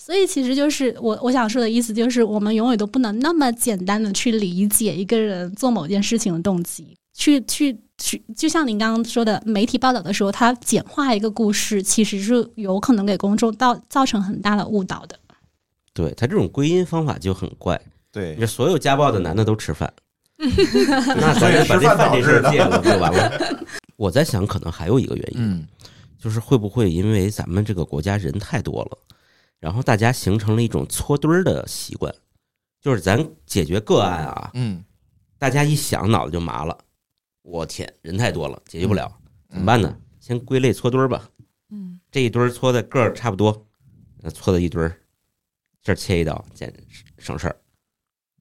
Speaker 3: 所以其实就是我我想说的意思，就是我们永远都不能那么简单的去理解一个人做某件事情的动机，去去去，就像您刚刚说的，媒体报道的时候，他简化一个故事，其实是有可能给公众造造成很大的误导的。
Speaker 2: 对他这种归因方法就很怪。
Speaker 1: 对，
Speaker 2: 这所有家暴的男的都吃饭，那咱就把这饭这事戒了就完了。我在想，可能还有一个原因，
Speaker 1: 嗯，
Speaker 2: 就是会不会因为咱们这个国家人太多了。然后大家形成了一种搓堆儿的习惯，就是咱解决个案啊，
Speaker 1: 嗯，
Speaker 2: 大家一想脑子就麻了。我天，人太多了，解决不了，怎么办呢？先归类搓堆儿吧。
Speaker 4: 嗯，
Speaker 2: 这一堆儿搓的个儿差不多，那搓的一堆儿，这儿切一刀，简省事儿。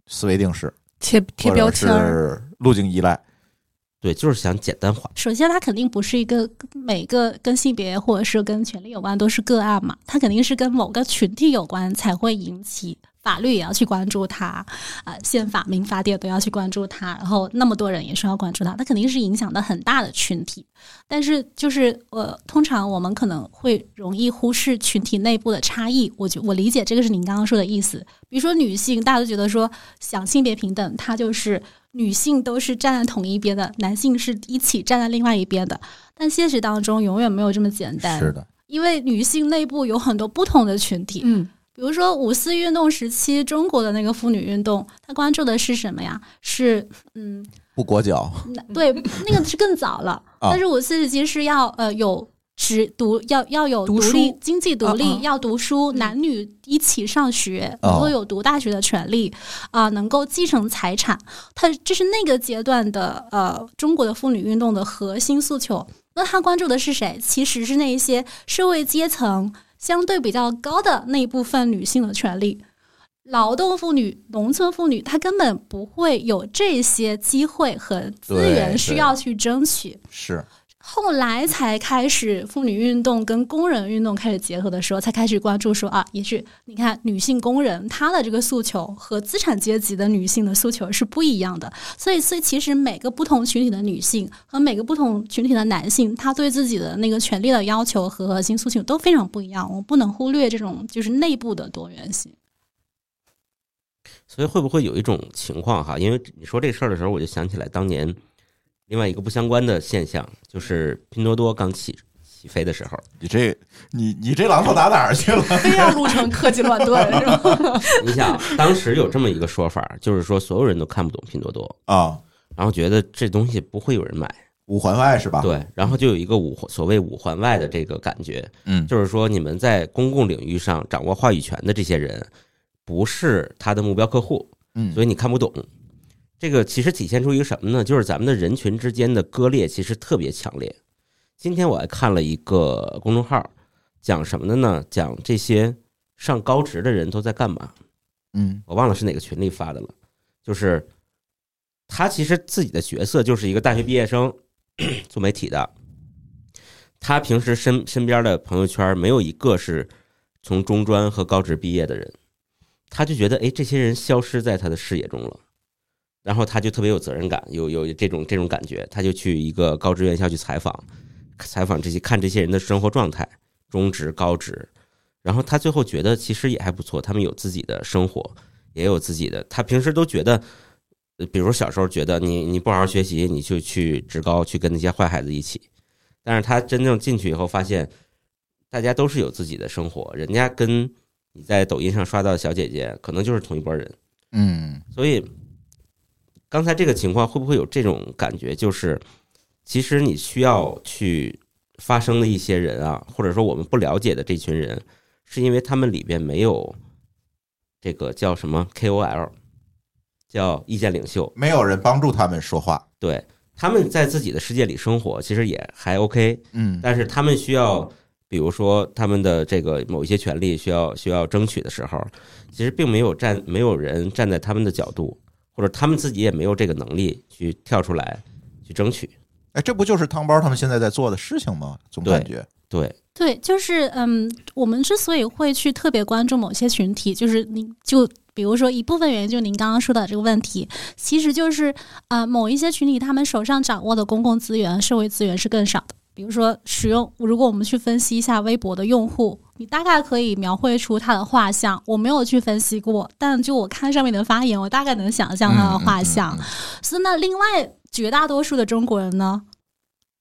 Speaker 1: 思维定式。
Speaker 4: 贴贴标签儿，
Speaker 1: 路径依赖。
Speaker 2: 对，就是想简单化。
Speaker 3: 首先，它肯定不是一个每个跟性别或者是跟权利有关都是个案嘛，它肯定是跟某个群体有关才会引起法律也要去关注它，呃，宪法、民法典都要去关注它，然后那么多人也是要关注它，它肯定是影响的很大的群体。但是，就是呃，通常我们可能会容易忽视群体内部的差异。我觉我理解这个是您刚刚说的意思。比如说女性，大家都觉得说想性别平等，它就是。女性都是站在同一边的，男性是一起站在另外一边的。但现实当中永远没有这么简单，
Speaker 1: 是的，
Speaker 3: 因为女性内部有很多不同的群体。
Speaker 4: 嗯，
Speaker 3: 比如说五四运动时期，中国的那个妇女运动，它关注的是什么呀？是嗯，
Speaker 1: 不裹脚，
Speaker 3: 对，那个是更早了。
Speaker 1: 啊
Speaker 3: 但是五四时期是要呃有。只读要要有独立
Speaker 4: 书
Speaker 3: 经济独立，要读书，男女一起上学，
Speaker 1: 哦
Speaker 3: 能够有读大学的权利，啊、能够继承财产。他这是那个阶段的呃中国的妇女运动的核心诉求。那他关注的是谁？其实是那一些社会阶层相对比较高的那一部分女性的权利。劳动妇女、农村妇女，她根本不会有这些机会和资源需要去争取。
Speaker 1: 是
Speaker 3: 后来才开始妇女运动跟工人运动开始结合的时候，才开始关注说啊，也许你看女性工人她的这个诉求和资产阶级的女性的诉求是不一样的，所以所以其实每个不同群体的女性和每个不同群体的男性，他对自己的那个权利的要求和核心诉求都非常不一样，我们不能忽略这种就是内部的多元性。
Speaker 2: 所以会不会有一种情况哈？因为你说这事儿的时候，我就想起来当年另外一个不相关的现象，就是拼多多刚起起飞的时候。
Speaker 1: 你这你你这榔头打哪儿去了？
Speaker 4: 非要录成科技乱炖是吧？
Speaker 2: 你想，当时有这么一个说法，就是说所有人都看不懂拼多多，
Speaker 1: 啊，
Speaker 2: 然后觉得这东西不会有人买，
Speaker 1: 五环外是吧？，
Speaker 2: 对，然后就有一个五所谓五环外的这个感觉，
Speaker 1: 嗯，
Speaker 2: 就是说你们在公共领域上掌握话语权的这些人，不是他的目标客户，
Speaker 1: 嗯，
Speaker 2: 所以你看不懂。这个其实体现出一个什么呢？就是咱们的人群之间的割裂其实特别强烈。今天我还看了一个公众号，讲什么的呢？讲这些上高职的人都在干嘛。
Speaker 1: 嗯
Speaker 2: 我忘了是哪个群里发的了，就是他其实自己的角色就是一个大学毕业生，做媒体的。他平时身身边的朋友圈没有一个是从中专和高职毕业的人，他就觉得哎，这些人消失在他的视野中了，然后他就特别有责任感，有有这种这种感觉，他就去一个高职院校去采访，采访这些看这些人的生活状态，中职、高职，然后他最后觉得其实也还不错，他们有自己的生活，也有自己的。他平时都觉得，呃比如小时候觉得你你不好好学习，你就去职高去跟那些坏孩子一起。但是他真正进去以后，发现大家都是有自己的生活，人家跟你在抖音上刷到的小姐姐可能就是同一拨人。
Speaker 1: 嗯
Speaker 2: 所以刚才这个情况会不会有这种感觉？就是其实你需要去发声的一些人啊，或者说我们不了解的这群人，是因为他们里边没有这个叫什么 KOL，叫意见领袖。
Speaker 1: 没有人帮助他们说话。
Speaker 2: 对，他们在自己的世界里生活，其实也还 OK，
Speaker 1: 嗯
Speaker 2: 但是他们需要，比如说他们的这个某一些权利需要需要争取的时候，其实并没有站没有人站在他们的角度，或者他们自己也没有这个能力去跳出来去争取。
Speaker 1: 哎，这不就是汤包他们现在在做的事情吗？总感觉
Speaker 2: 对，
Speaker 3: 对，就是嗯，我们之所以会去特别关注某些群体，就是您就比如说一部分原因，就是您刚刚说的这个问题，其实就是呃某一些群体他们手上掌握的公共资源、社会资源是更少的。比如说，使用如果我们去分析一下微博的用户，你大概可以描绘出他的画像。我没有去分析过，但就我看上面的发言，我大概能想象他的画像。
Speaker 1: 嗯嗯嗯
Speaker 3: 所以那另外绝大多数的中国人呢，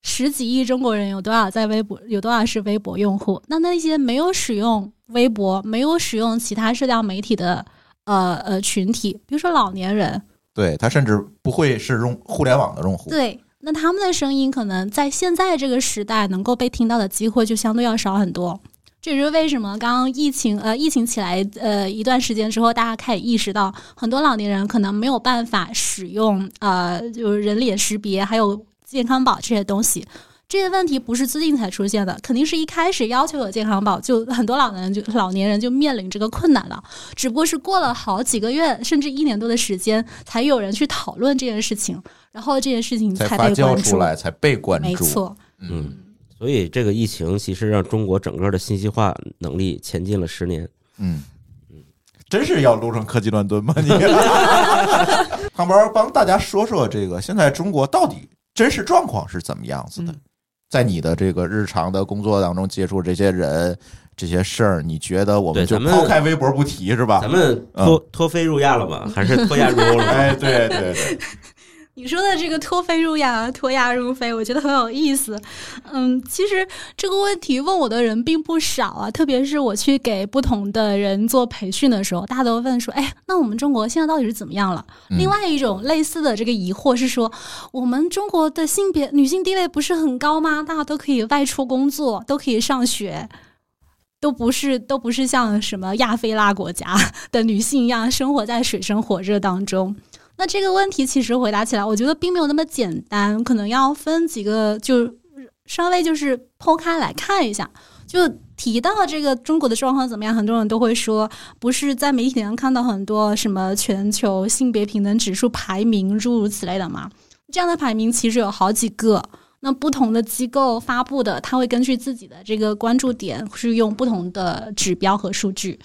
Speaker 3: 十几亿中国人有多少在微博有多少是微博用户？那那些没有使用微博、没有使用其他社交媒体的呃呃群体，比如说老年人，
Speaker 1: 对他甚至不会是用互联网的用户。
Speaker 3: 对，那他们的声音可能在现在这个时代能够被听到的机会就相对要少很多。这也是为什么刚刚疫情呃疫情起来呃一段时间之后，大家开始意识到，很多老年人可能没有办法使用呃就是人脸识别还有健康宝这些东西。这些问题不是最近才出现的，肯定是一开始要求有健康宝，就很多老年人就老年人就面临这个困难了。只不过是过了好几个月，甚至一年多的时间，才有人去讨论这件事情，然后这件事情
Speaker 1: 才发
Speaker 3: 被关注。
Speaker 1: 酵出来，才被关注。
Speaker 3: 没错，
Speaker 2: 嗯，所以这个疫情其实让中国整个的信息化能力前进了十年。
Speaker 1: 嗯嗯，真是要撸成科技乱炖吗？你，胖包帮大家说说这个现在中国到底真实状况是怎么样子的？在你的这个日常的工作当中接触这些人、这些事儿，你觉得我们就抛开微博不提是吧？
Speaker 2: 咱们脱脱非入亚了吗？还是脱亚入欧了？
Speaker 1: 哎，对对对。
Speaker 3: 你说的这个脱非入亚、脱亚入非，我觉得很有意思。嗯，其实这个问题问我的人并不少啊，特别是我去给不同的人做培训的时候，大家都问说：“哎，那我们中国现在到底是怎么样了？”另外一种类似的这个疑惑是说：“我们中国的性别女性地位不是很高吗？大家都可以外出工作，都可以上学，都不是都不是像什么亚非拉国家的女性一样生活在水深火热当中。”那这个问题其实回答起来，我觉得并没有那么简单，可能要分几个，就稍微就是剖开来看一下。就提到这个中国的状况怎么样，很多人都会说，不是在媒体上看到很多什么全球性别平等指数排名诸如此类的吗？这样的排名其实有好几个，那不同的机构发布的，它会根据自己的这个关注点，是用不同的指标和数据。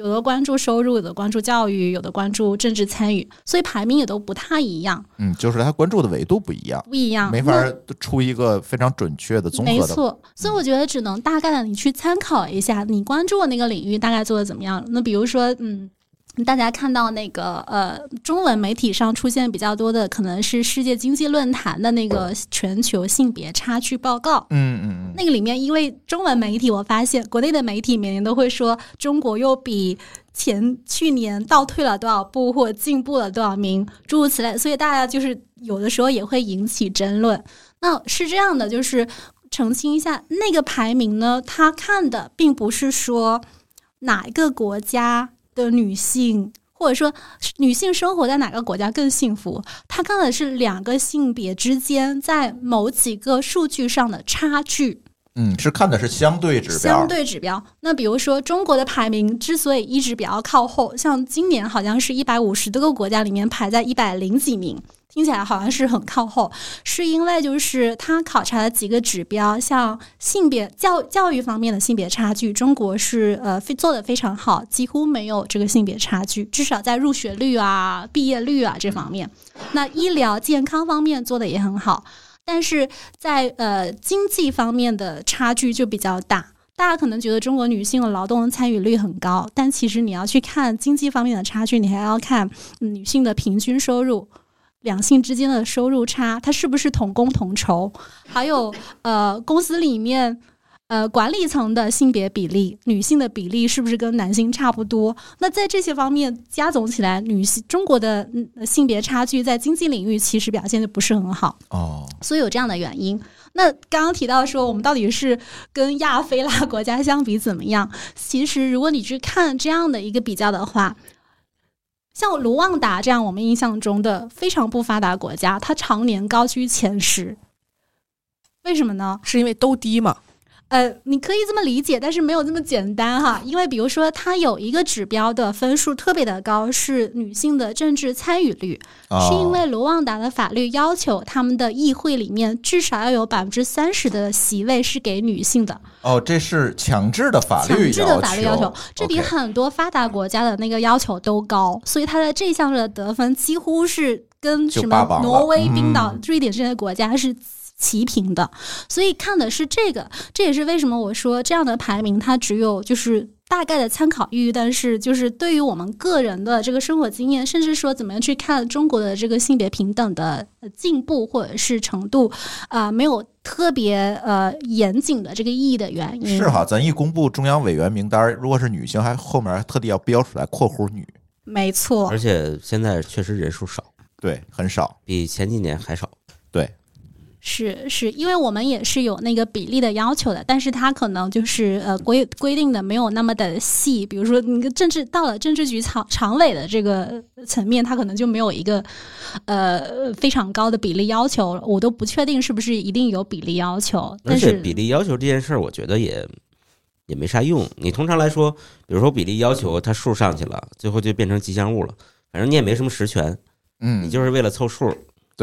Speaker 3: 有的关注收入，有的关注教育，有的关注政治参与，所以排名也都不太一样。
Speaker 1: 嗯，就是他关注的维度不一样，
Speaker 3: 不一样，
Speaker 1: 没法出一个非常准确的综合的。
Speaker 3: 没错，所以我觉得只能大概的你去参考一下，你关注的那个领域大概做的怎么样。那比如说，嗯。大家看到那个呃，中文媒体上出现比较多的，可能是世界经济论坛的那个全球性别差距报告。
Speaker 1: 嗯嗯
Speaker 3: 那个里面，因为中文媒体，我发现国内的媒体每年都会说中国又比前去年倒退了多少步，或进步了多少名，诸如此类。所以大家就是有的时候也会引起争论。那是这样的，就是澄清一下，那个排名呢，他看的并不是说哪一个国家。的女性，或者说女性生活在哪个国家更幸福？他看的是两个性别之间在某几个数据上的差距。
Speaker 1: 嗯，是看的是相对指标。
Speaker 3: 相对指标。那比如说，中国的排名之所以一直比较靠后，像今年好像是一百五十多个国家里面排在一百零几名。听起来好像是很靠后，是因为就是他考察的几个指标，像性别教教育方面的性别差距，中国是呃非做的非常好，几乎没有这个性别差距，至少在入学率啊、毕业率啊这方面。那医疗健康方面做的也很好，但是在呃经济方面的差距就比较大。大家可能觉得中国女性的劳动参与率很高，但其实你要去看经济方面的差距，你还要看女性的平均收入。两性之间的收入差，它是不是同工同酬？还有，呃，公司里面，呃，管理层的性别比例，女性的比例是不是跟男性差不多？那在这些方面加总起来，女性中国的性别差距在经济领域其实表现的不是很好
Speaker 1: 哦，
Speaker 3: 所以有这样的原因。那刚刚提到说，我们到底是跟亚非拉国家相比怎么样？其实，如果你去看这样的一个比较的话。像卢旺达这样我们印象中的非常不发达国家，它常年高居前十，为什么呢？
Speaker 4: 是因为都低吗？
Speaker 3: 呃，你可以这么理解，但是没有这么简单哈。因为比如说，它有一个指标的分数特别的高，是女性的政治参与率，是因为卢旺达的法律要求他们的议会里面至少要有百分之三十的席位是给女性的。
Speaker 1: 哦，这是强制的法律
Speaker 3: 强制的法律要求，这比很多发达国家的那个要求都高，所以它的这项的得分几乎是跟什么挪威、冰岛、瑞典这些国家是。齐平的，所以看的是这个，这也是为什么我说这样的排名它只有就是大概的参考意义，但是就是对于我们个人的这个生活经验，甚至说怎么样去看中国的这个性别平等的进步或者是程度啊，没有特别呃严谨的这个意义的原因。
Speaker 1: 是哈，咱一公布中央委员名单，如果是女性，还后面还特地要标出来（括弧女）。
Speaker 3: 没错，
Speaker 2: 而且现在确实人数少，
Speaker 1: 对，很少，
Speaker 2: 比前几年还少。
Speaker 1: 对。
Speaker 3: 是是，因为我们也是有那个比例的要求的，但是它可能就是呃规规定的没有那么的细，比如说你个政治到了政治局常常委的这个层面，它可能就没有一个呃非常高的比例要求，我都不确定是不是一定有比例要求，
Speaker 2: 而且
Speaker 3: 但是
Speaker 2: 比例要求这件事儿，我觉得也也没啥用。你通常来说，比如说比例要求它数上去了，最后就变成吉祥物了，反正你也没什么实权，
Speaker 1: 嗯，
Speaker 2: 你就是为了凑数。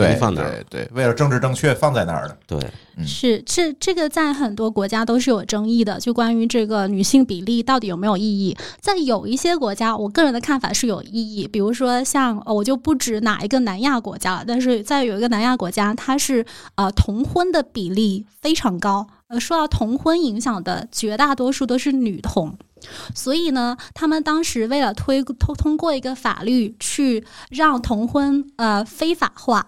Speaker 1: 对
Speaker 2: 放那儿。
Speaker 1: 对对，为了政治正确放在那儿的。
Speaker 2: 对，
Speaker 1: 嗯。
Speaker 3: 是这这个在很多国家都是有争议的，就关于这个女性比例到底有没有意义，在有一些国家，我个人的看法是有意义，比如说像呃我就不指哪一个南亚国家了，但是在有一个南亚国家，它是呃同婚的比例非常高，呃受到同婚影响的绝大多数都是女同。所以呢，他们当时为了推通通过一个法律去让同婚呃非法化，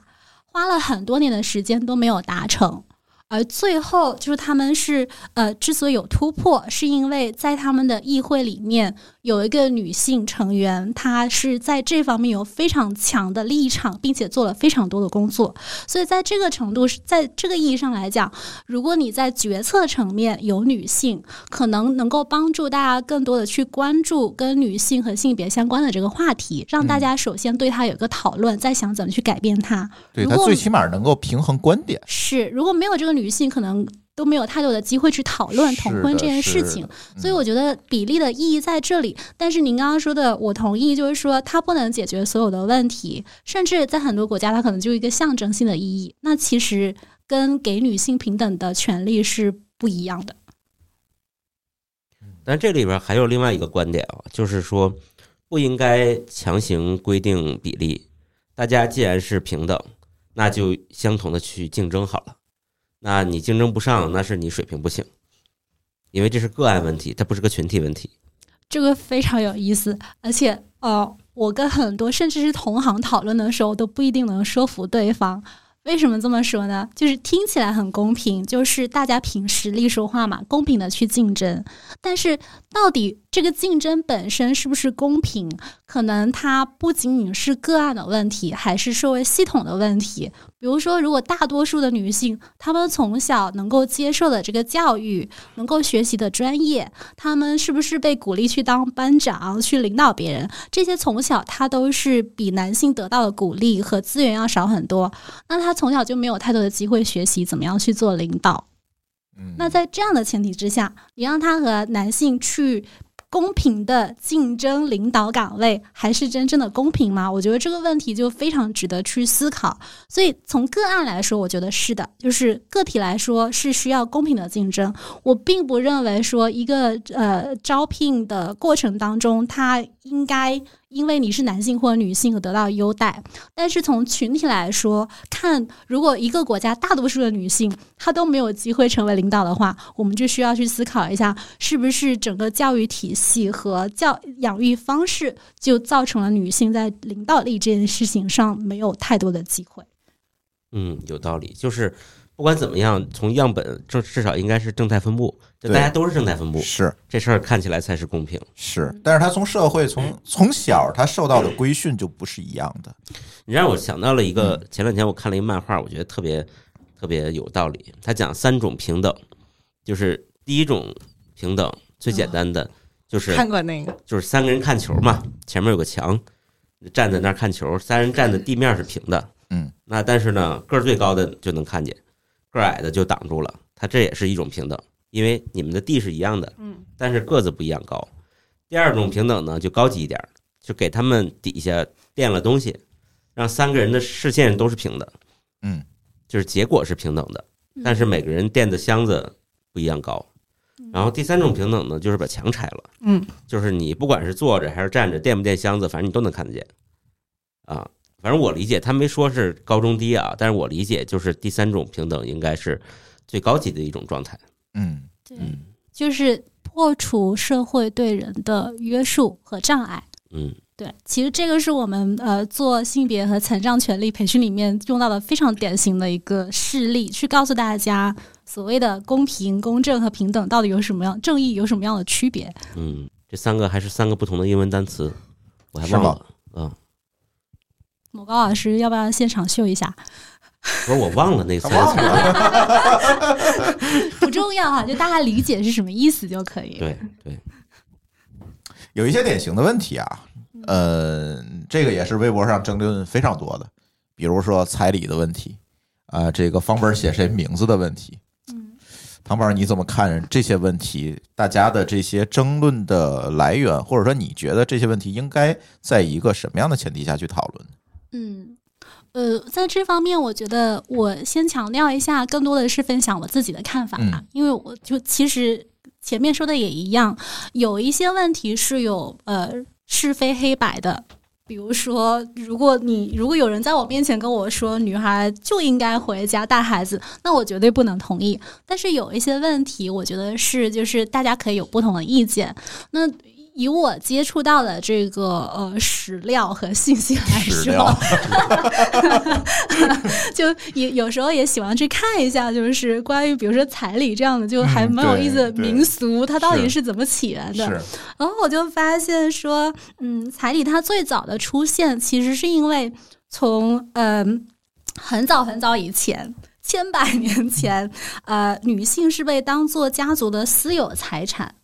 Speaker 3: 花了很多年的时间都没有达成。而最后就是他们是呃，之所以有突破，是因为在他们的议会里面有一个女性成员，她是在这方面有非常强的立场，并且做了非常多的工作。所以在这个程度，在这个意义上来讲，如果你在决策层面有女性，可能能够帮助大家更多的去关注跟女性和性别相关的这个话题，让大家首先对它有一个讨论，再想怎么去改变它。
Speaker 1: 对他最起码能够平衡观点。
Speaker 3: 是，如果没有这个女性，可能都没有太多的机会去讨论同婚这件事情。所以我觉得比例的意义在这里。但是您刚刚说的，我同意，就是说它不能解决所有的问题，甚至在很多国家，它可能就一个象征性的意义。那其实跟给女性平等的权利是不一样的。
Speaker 2: 但这里边还有另外一个观点啊，就是说不应该强行规定比例，大家既然是平等，那就相同的去竞争好了。那你竞争不上，那是你水平不行，因为这是个案问题，它不是个群体问题。
Speaker 3: 这个非常有意思，而且呃，我跟很多甚至是同行讨论的时候，都不一定能说服对方。为什么这么说呢？就是听起来很公平，就是大家凭实力说话嘛，公平的去竞争。但是到底这个竞争本身是不是公平，可能它不仅仅是个案的问题，还是社会系统的问题。比如说，如果大多数的女性，她们从小能够接受的这个教育，能够学习的专业，她们是不是被鼓励去当班长、去领导别人？这些从小她都是比男性得到的鼓励和资源要少很多，那她从小就没有太多的机会学习怎么样去做领导。
Speaker 1: 嗯，
Speaker 3: 那在这样的前提之下，你让他和男性去公平的竞争领导岗位，还是真正的公平吗？我觉得这个问题就非常值得去思考。所以从个案来说，我觉得是的，就是个体来说是需要公平的竞争。我并不认为说一个呃招聘的过程当中，他应该因为你是男性或者女性而得到优待。但是从群体来说，看如果一个国家大多数的女性她都没有机会成为领导的话，我们就需要去思考一下，是不是整个教育体系和教养育方式就造成了女性在领导力这件事情上没有太多的机会。
Speaker 2: 嗯，有道理。就是不管怎么样，从样本至至少应该是正态分布，就大家都是正态分布，
Speaker 1: 是
Speaker 2: 这事儿看起来才是公平。
Speaker 1: 是，但是他从社会从从小他受到的规训就不是一样的。
Speaker 2: 你让我想到了一个，前两天我看了一个漫画，我觉得特别特别有道理。他讲三种平等，就是第一种平等最简单的就是
Speaker 4: 看过那个，
Speaker 2: 就是三个人看球嘛，前面有个墙，站在那儿看球，三人站的地面是平的，
Speaker 1: 嗯，
Speaker 2: 那但是呢，个儿最高的就能看见，个矮的就挡住了。它这也是一种平等，因为你们的地是一样的，
Speaker 4: 嗯，
Speaker 2: 但是个子不一样高。第二种平等呢，就高级一点，就给他们底下垫了东西，让三个人的视线都是平的，
Speaker 1: 嗯，
Speaker 2: 就是结果是平等的，但是每个人垫的箱子不一样高。然后第三种平等呢，就是把墙拆了。
Speaker 4: 嗯，
Speaker 2: 就是你不管是坐着还是站着，垫不垫箱子，反正你都能看得见。啊，反正我理解，他没说是高中低啊，但是我理解就是第三种平等应该是最高级的一种状态。
Speaker 1: 嗯，
Speaker 3: 对，
Speaker 2: 嗯
Speaker 3: 就是破除社会对人的约束和障碍。
Speaker 2: 嗯
Speaker 3: 对，其实这个是我们呃做性别和残障权利培训里面用到的非常典型的一个事例，去告诉大家所谓的公平、公正和平等到底有什么样，正义有什么样的区别。
Speaker 2: 嗯，这三个还是三个不同的英文单词，我还忘了。嗯，
Speaker 3: 某高老师，要不要现场秀一下？
Speaker 2: 不是我忘了那词
Speaker 1: 了。
Speaker 3: 不重要哈，就大家理解是什么意思就可以。
Speaker 2: 对对，
Speaker 1: 有一些典型的问题啊，呃，这个也是微博上争论非常多的，比如说彩礼的问题啊、这个房本写谁名字的问题。
Speaker 3: 嗯，
Speaker 1: 唐宝，你怎么看这些问题？大家的这些争论的来源，或者说你觉得这些问题应该在一个什么样的前提下去讨论？
Speaker 3: 嗯，呃，在这方面，我觉得我先强调一下，更多的是分享我自己的看法吧，
Speaker 1: 嗯
Speaker 3: 因为我就其实前面说的也一样，有一些问题是有呃是非黑白的。比如说，如果你如果有人在我面前跟我说女孩就应该回家带孩子，那我绝对不能同意。但是有一些问题，我觉得是就是大家可以有不同的意见。那以我接触到的这个呃史料和信息来说 就也有时候也喜欢去看一下，就是关于比如说彩礼这样的，就还蛮有意思的民俗，它到底
Speaker 1: 是
Speaker 3: 是怎么起源的。然后我就发现说，嗯，彩礼它最早的出现，其实是因为从嗯、很早很早以前。千百年前，呃，女性是被当做家族的私有财产，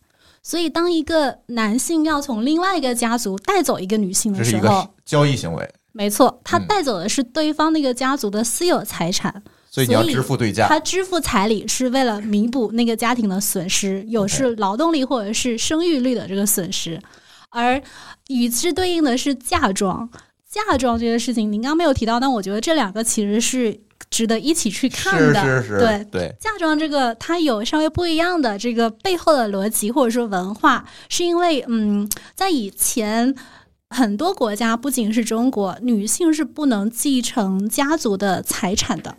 Speaker 3: 所以当一个男性要从另外一个家族带走一个女性
Speaker 1: 这是一
Speaker 3: 的时候
Speaker 1: 个，交易行为，
Speaker 3: 没错，他
Speaker 1: 嗯
Speaker 3: 带走的是对方那个家族的私有财产，
Speaker 1: 所以你要支付对价。
Speaker 3: 他支付彩礼是为了弥补那个家庭的损失，有是劳动力或者是生育率的这个损失，而与之对应的是嫁妆。嫁妆这个事情，您刚刚没有提到，但我觉得这两个其实是值得一起去看
Speaker 1: 是
Speaker 3: 的。
Speaker 1: 是是，
Speaker 3: 对，
Speaker 1: 对，
Speaker 3: 嫁妆这个它有稍微不一样的这个背后的逻辑或者说文化，是因为嗯，在以前很多国家，不仅是中国，女性是不能继承家族的财产的，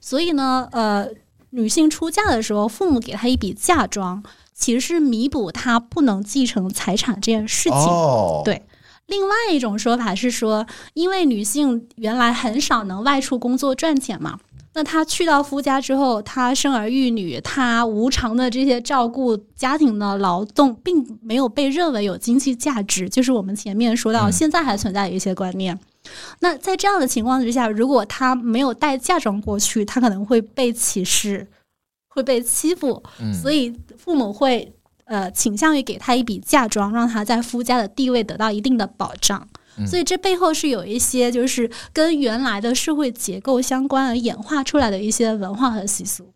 Speaker 3: 所以呢，呃，女性出嫁的时候，父母给她一笔嫁妆，其实是弥补她不能继承财产这件事情。
Speaker 1: 哦，
Speaker 3: 对另外一种说法是说，因为女性原来很少能外出工作赚钱嘛，那她去到夫家之后，她生儿育女，她无偿的这些照顾家庭的劳动，并没有被认为有经济价值，就是我们前面说到，
Speaker 1: 嗯
Speaker 3: 现在还存在的一些观念。那在这样的情况之下，如果她没有带嫁妆过去，她可能会被歧视，会被欺负，
Speaker 1: 嗯，
Speaker 3: 所以父母会呃倾向于给他一笔嫁妆，让他在夫家的地位得到一定的保障。
Speaker 1: 嗯
Speaker 3: 所以这背后是有一些就是跟原来的社会结构相关而演化出来的一些文化和习俗。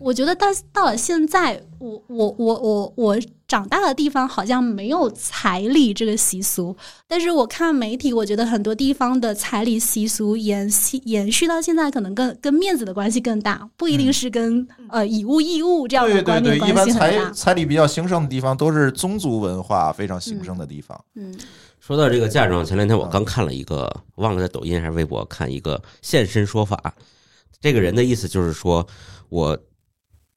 Speaker 1: 嗯
Speaker 3: 我觉得到到了现在，我我我我我长大的地方好像没有彩礼这个习俗，但是我看媒体，我觉得很多地方的彩礼习俗延续延续到现在，可能跟跟面子的关系更大，不一定是跟、呃以物易物这样的
Speaker 1: 嗯对对对，
Speaker 3: 观念
Speaker 1: 一般
Speaker 3: 关系很大
Speaker 1: 彩。彩礼比较兴盛的地方，都是宗族文化非常兴盛的地方。
Speaker 3: 嗯
Speaker 2: 说到这个嫁妆，前两天我刚看了一个，忘了在抖音还是微博看一个现身说法。这个人的意思就是说，我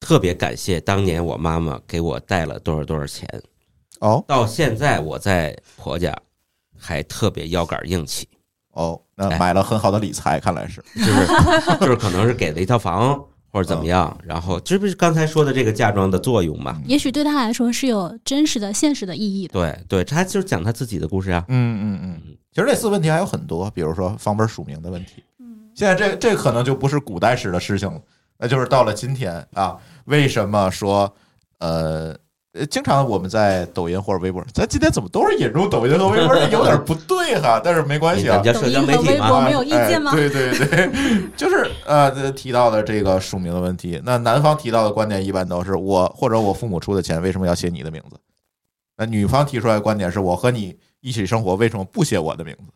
Speaker 2: 特别感谢当年我妈妈给我带了多少多少钱，
Speaker 1: 哦
Speaker 2: 到现在我在婆家还特别腰杆硬气，
Speaker 1: 哦，那
Speaker 2: 哎
Speaker 1: 买了很好的理财，看来是。
Speaker 2: 就是 就是可能是给了一套房或者怎么样，然后这不是刚才说的这个嫁妆的作用嘛？
Speaker 3: 也许对他来说是有真实的、现实的意义的。
Speaker 2: 对对，他就是讲他自己的故事啊。
Speaker 1: 嗯嗯嗯，其实类似问题还有很多，比如说房本署名的问题。
Speaker 3: 嗯
Speaker 1: 现在这这可能就不是古代史的事情了，那就是到了今天啊，为什么说呃？呃，经常我们在抖音或者微博，咱今天怎么都是引入抖音和微博，有点不对哈。但是没关系啊
Speaker 2: 咱，叫社交媒体嘛
Speaker 3: 抖音和微博，没有意见吗
Speaker 1: 哎对对对，就是呃提到的这个署名的问题。那男方提到的观点一般都是我或者我父母出的钱，为什么要写你的名字？那女方提出来的观点是我和你一起生活，为什么不写我的名字？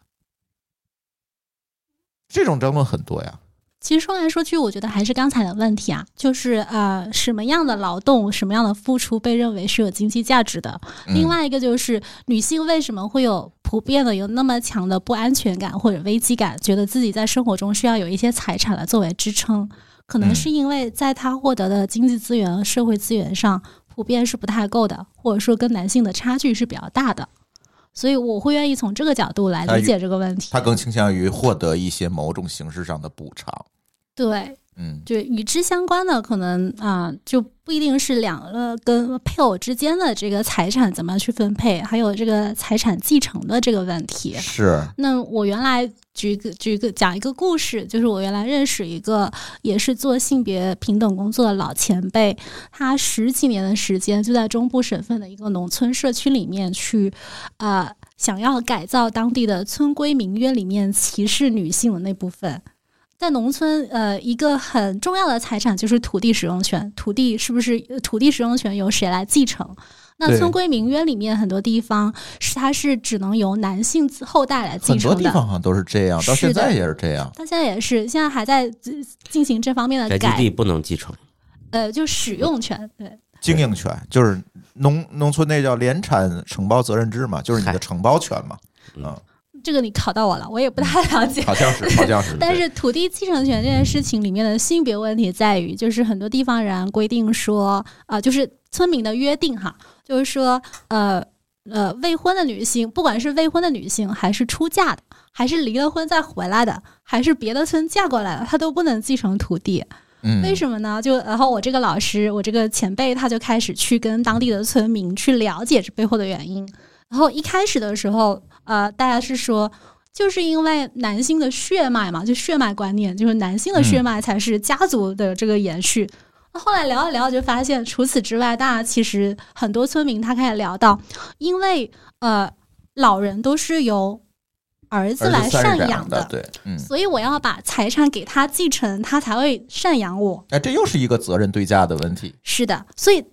Speaker 1: 这种争论很多呀。
Speaker 3: 其实说来说去，我觉得还是刚才的问题啊，就是呃，什么样的劳动、什么样的付出被认为是有经济价值的？
Speaker 1: 嗯
Speaker 3: 另外一个就是女性为什么会有普遍的有那么强的不安全感或者危机感，觉得自己在生活中需要有一些财产来作为支撑，可能
Speaker 1: 嗯
Speaker 3: 是因为在她获得的经济资源、社会资源上普遍是不太够的，或者说跟男性的差距是比较大的。所以我会愿意从这个角度来理解这个问题。
Speaker 1: 他更倾向于获得一些某种形式上的补偿。
Speaker 3: 对，
Speaker 1: 嗯
Speaker 3: 就与之相关的，可能啊、就不一定是两个跟配偶之间的这个财产怎么去分配，还有这个财产继承的这个问题。
Speaker 1: 是
Speaker 3: 那我原来举个举个讲一个故事，就是我原来认识一个也是做性别平等工作的老前辈，他十几年的时间就在中部省份的一个农村社区里面去，呃，想要改造当地的村规民约里面歧视女性的那部分。在农村，呃，一个很重要的财产就是土地使用权。土地是不是呃土地使用权由谁来继承？那村规民约里面很多地方是它是只能由男性后代来继承
Speaker 1: 很多。地方好像都是这样，到现在也是这样。
Speaker 3: 到现在也是，现在还在呃进行这方面的改，
Speaker 2: 宅基地不能继承，
Speaker 3: 呃，就使用权，对，
Speaker 1: 经营权就是农农村那叫联产承包责任制嘛，就是你的承包权嘛。
Speaker 2: 嗯
Speaker 1: 嗯，
Speaker 3: 这个你考到我了，我也不太了解。
Speaker 1: 好像是，好像是。
Speaker 3: 但是土地继承权这件事情里面的性别问题在于，就是很多地方仍然规定说，啊，就是村民的约定哈，就是说，呃呃，未婚的女性，不管是未婚的女性，还是出嫁的，还是离了婚再回来的，还是别的村嫁过来的，她都不能继承土地。
Speaker 1: 嗯，
Speaker 3: 为什么呢？就然后我这个老师，我这个前辈，他就开始去跟当地的村民去了解这背后的原因。然后一开始的时候，呃，大家是说，就是因为男性的血脉嘛，就血脉观念，就是男性的血脉才是家族的这个延续。那后来聊一聊，就发现除此之外，大家其实很多村民他开始聊到，因为呃，老人都是由儿子来
Speaker 1: 赡
Speaker 3: 赡养
Speaker 1: 的，对，嗯，
Speaker 3: 所以我要把财产给他继承，他才会赡养我。
Speaker 1: 哎，这又是一个责任对价的问题。
Speaker 3: 是的，所以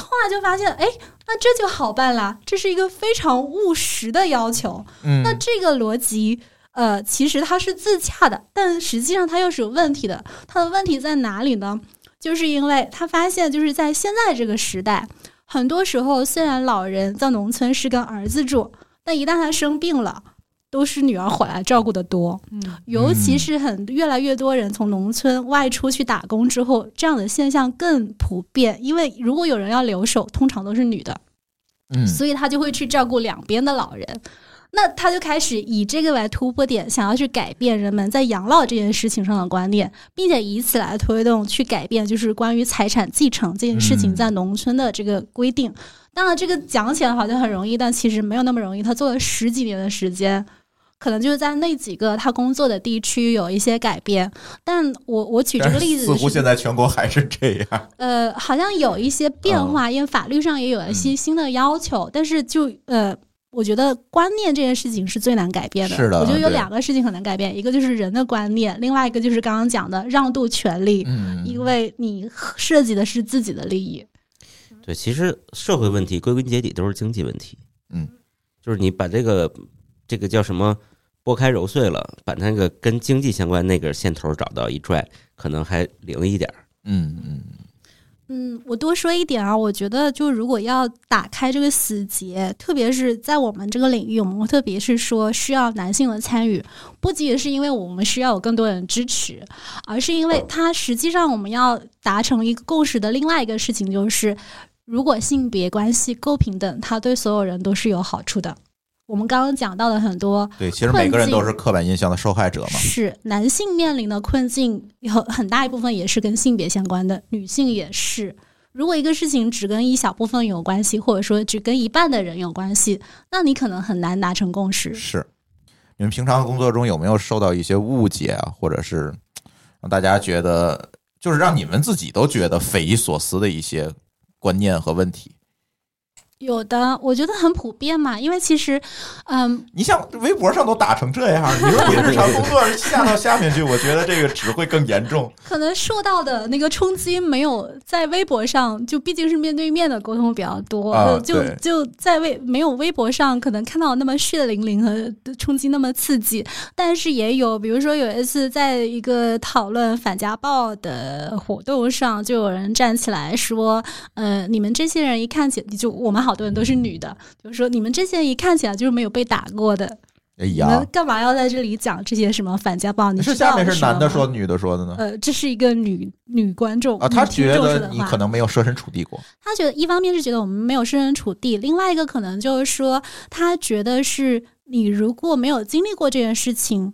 Speaker 3: 后来就发现，哎，那这就好办啦，这是一个非常务实的要求。
Speaker 1: 嗯，
Speaker 3: 那这个逻辑，呃，其实它是自洽的，但实际上它又是有问题的。它的问题在哪里呢？就是因为他发现，就是在现在这个时代，很多时候虽然老人在农村是跟儿子住，但一旦他生病了，都是女儿回来照顾的多。
Speaker 4: 嗯，
Speaker 3: 尤其是很越来越多人从农村外出去打工之后，这样的现象更普遍。因为如果有人要留守，通常都是女的，
Speaker 1: 嗯，
Speaker 3: 所以他就会去照顾两边的老人。那他就开始以这个为突破点，想要去改变人们在养老这件事情上的观念，并且以此来推动去改变，就是关于财产继承这件事情
Speaker 1: 嗯
Speaker 3: 在农村的这个规定。当然，这个讲起来好像很容易，但其实没有那么容易。他做了十几年的时间，可能就是在那几个他工作的地区有一些改变。但我我举这个例子
Speaker 1: 似乎现在全国还是这样。
Speaker 3: 呃，好像有一些变
Speaker 1: 嗯
Speaker 3: 化，因为法律上也有一些新的要求，但是就呃。我觉得观念这件事情是最难改变的。
Speaker 1: 是的
Speaker 3: 我觉得有两个事情很难改变，一个就是人的观念，另外一个就是刚刚讲的让渡权利，
Speaker 1: 嗯，
Speaker 3: 因为你涉及的是自己的利益。
Speaker 2: 对，其实社会问题归根结底都是经济问题。
Speaker 1: 嗯，
Speaker 2: 就是你把这个这个叫什么剥开揉碎了，把那个跟经济相关那个线头找到一拽，可能还灵一点儿。
Speaker 1: 嗯嗯
Speaker 3: 嗯，我多说一点啊，我觉得就如果要打开这个死结，特别是在我们这个领域，我们特别是说需要男性的参与，不仅仅是因为我们需要有更多人支持，而是因为它实际上我们要达成一个共识的另外一个事情就是，如果性别关系够平等，它对所有人都是有好处的。我们刚刚讲到的很多
Speaker 1: 对，其实每个人都是刻板印象的受害者嘛。
Speaker 3: 是男性面临的困境有很大一部分也是跟性别相关的，女性也是。如果一个事情只跟一小部分有关系，或者说只跟一半的人有关系，那你可能很难达成共识。
Speaker 1: 是，你们平常工作中有没有受到一些误解啊，或者是让大家觉得，就是让你们自己都觉得匪夷所思的一些观念和问题？
Speaker 3: 有的，我觉得很普遍嘛，因为其实，嗯，
Speaker 1: 你像微博上都打成这样，你说你 日常工作下到下面去，我觉得这个只会更严重。
Speaker 3: 可能受到的那个冲击没有在微博上，就毕竟是面对面的沟通比较多，
Speaker 1: 啊
Speaker 3: 就就在微没有微博上可能看到那么血淋淋和冲击那么刺激，但是也有，比如说有一次在一个讨论反家暴的活动上，就有人站起来说，呃，你们这些人一看起就我们好多人都是女的，就是说你们这些一看起来就是没有被打过的，
Speaker 1: 哎
Speaker 3: 你们
Speaker 1: 呀，
Speaker 3: 干嘛要在这里讲这些什么反家暴？你
Speaker 1: 是下面是男的说，女的说的呢？
Speaker 3: 呃，这是一个女女观众
Speaker 1: 啊，他觉得你可能没有设身处地过。
Speaker 3: 他觉得一方面是觉得我们没有设身处地，另外一个可能就是说，他觉得是你如果没有经历过这件事情，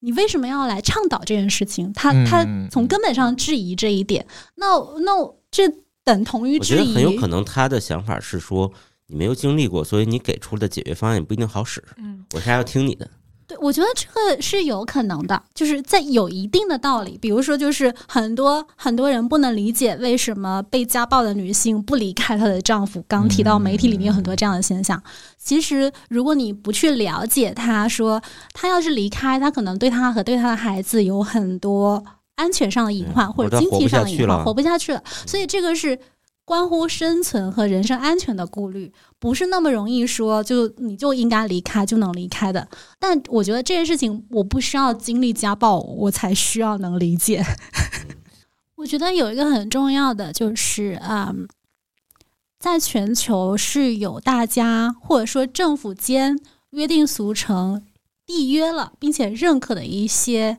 Speaker 3: 你为什么要来倡导这件事情？他
Speaker 1: 嗯
Speaker 3: 他
Speaker 1: 嗯
Speaker 3: 从根本上质疑这一点，那那这等同于
Speaker 2: 我觉。得很有可能他的想法是说你没有经历过，所以你给出的解决方案也不一定好使。
Speaker 4: 嗯，
Speaker 2: 我是要听你的。
Speaker 3: 对，我觉得这个是有可能的，就是在有一定的道理。比如说，就是很多很多人不能理解为什么被家暴的女性不离开她的丈夫。刚提到媒体里面有很多这样的现象。其实，如果你不去了解她，说她要是离开，她可能对她和对她的孩子有很多安全上的隐患，
Speaker 2: 对
Speaker 3: 或者经济上的隐患，活不下去了。所以，这个是。关乎生存和人身安全的顾虑，不是那么容易说就你就应该离开就能离开的。但我觉得这件事情，我不需要经历家暴，我才需要能理解。我觉得有一个很重要的就是，嗯，在全球是有大家或者说政府间约定俗成、缔约了并且认可的一些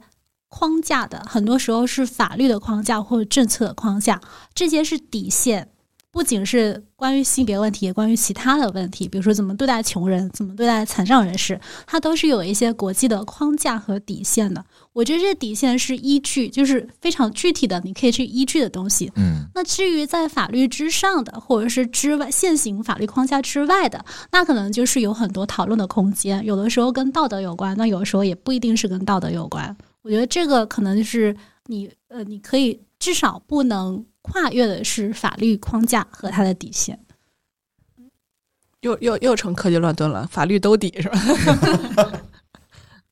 Speaker 3: 框架的，很多时候是法律的框架或者政策的框架，这些是底线。不仅是关于性别问题，也关于其他的问题，比如说怎么对待穷人，怎么对待残障人士，它都是有一些国际的框架和底线的。我觉得这底线是依据，就是非常具体的，你可以去依据的东西。
Speaker 1: 嗯
Speaker 3: 那至于在法律之上的，或者是之外现行法律框架之外的，那可能就是有很多讨论的空间。有的时候跟道德有关，那有的时候也不一定是跟道德有关。我觉得这个可能就是你呃，你可以至少不能跨越的是法律框架和它的底线。
Speaker 4: 又又又成科技乱炖了，法律兜底是吧？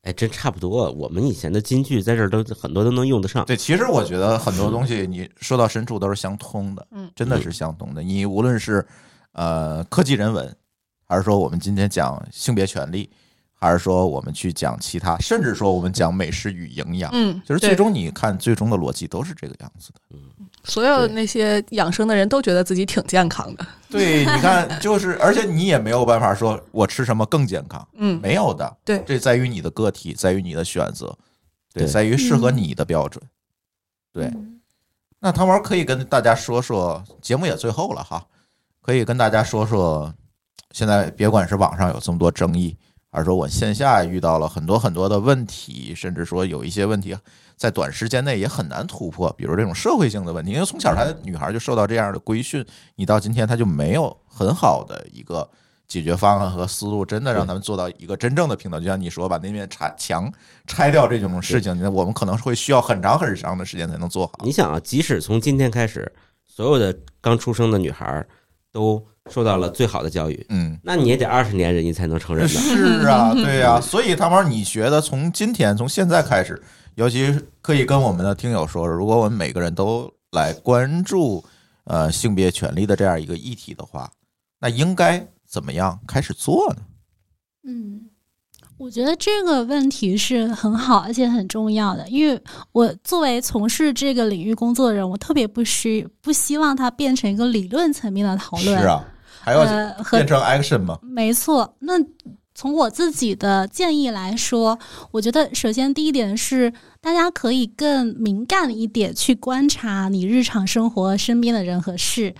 Speaker 2: 哎，真差不多。我们以前的金句在这儿都很多都能用得上。
Speaker 1: 对，其实我觉得很多东西你说到深处都是相通的，
Speaker 4: 嗯
Speaker 1: 真的是相通的。你无论是呃科技人文，还是说我们今天讲性别权利，还是说我们去讲其他，甚至说我们讲美食与营养，
Speaker 4: 嗯，
Speaker 1: 就是最终你看最终的逻辑都是这个样子的。
Speaker 4: 所有那些养生的人都觉得自己挺健康的。
Speaker 1: 对，你看，就是而且你也没有办法说我吃什么更健康，
Speaker 4: 嗯，
Speaker 1: 没有的。
Speaker 4: 对
Speaker 1: 这在于你的个体，在于你的选择，对，
Speaker 2: 对
Speaker 1: 在于适合你的标准。对，
Speaker 3: 嗯
Speaker 1: 那汤毛可以跟大家说说，节目也最后了哈，可以跟大家说说，现在别管是网上有这么多争议，还是说我线下遇到了很多很多的问题，甚至说有一些问题在短时间内也很难突破，比如这种社会性的问题，因为从小她女孩就受到这样的规训，你到今天她就没有很好的一个。解决方案和思路，真的让他们做到一个真正的平等。就像你说，把那面拆墙拆掉这种事情，那我们可能会需要很长很长的时间才能做好。
Speaker 2: 你想啊，即使从今天开始，所有的刚出生的女孩儿都受到了最好的教育，
Speaker 1: 嗯，
Speaker 2: 那你也得二十年人家才能成人呢。
Speaker 1: 是啊，对呀、所以唐老师，你觉得从今天从现在开始，尤其可以跟我们的听友说，如果我们每个人都来关注呃性别权利的这样一个议题的话，那应该怎么样开始做呢？
Speaker 3: 嗯，我觉得这个问题是很好而且很重要的，因为我作为从事这个领域工作的人，我特别不需不希望它变成一个理论层面的讨论。
Speaker 1: 是啊，还要变成 action 吗？
Speaker 3: 没错，那从我自己的建议来说，我觉得首先第一点是，大家可以更敏感一点去观察你日常生活身边的人和事。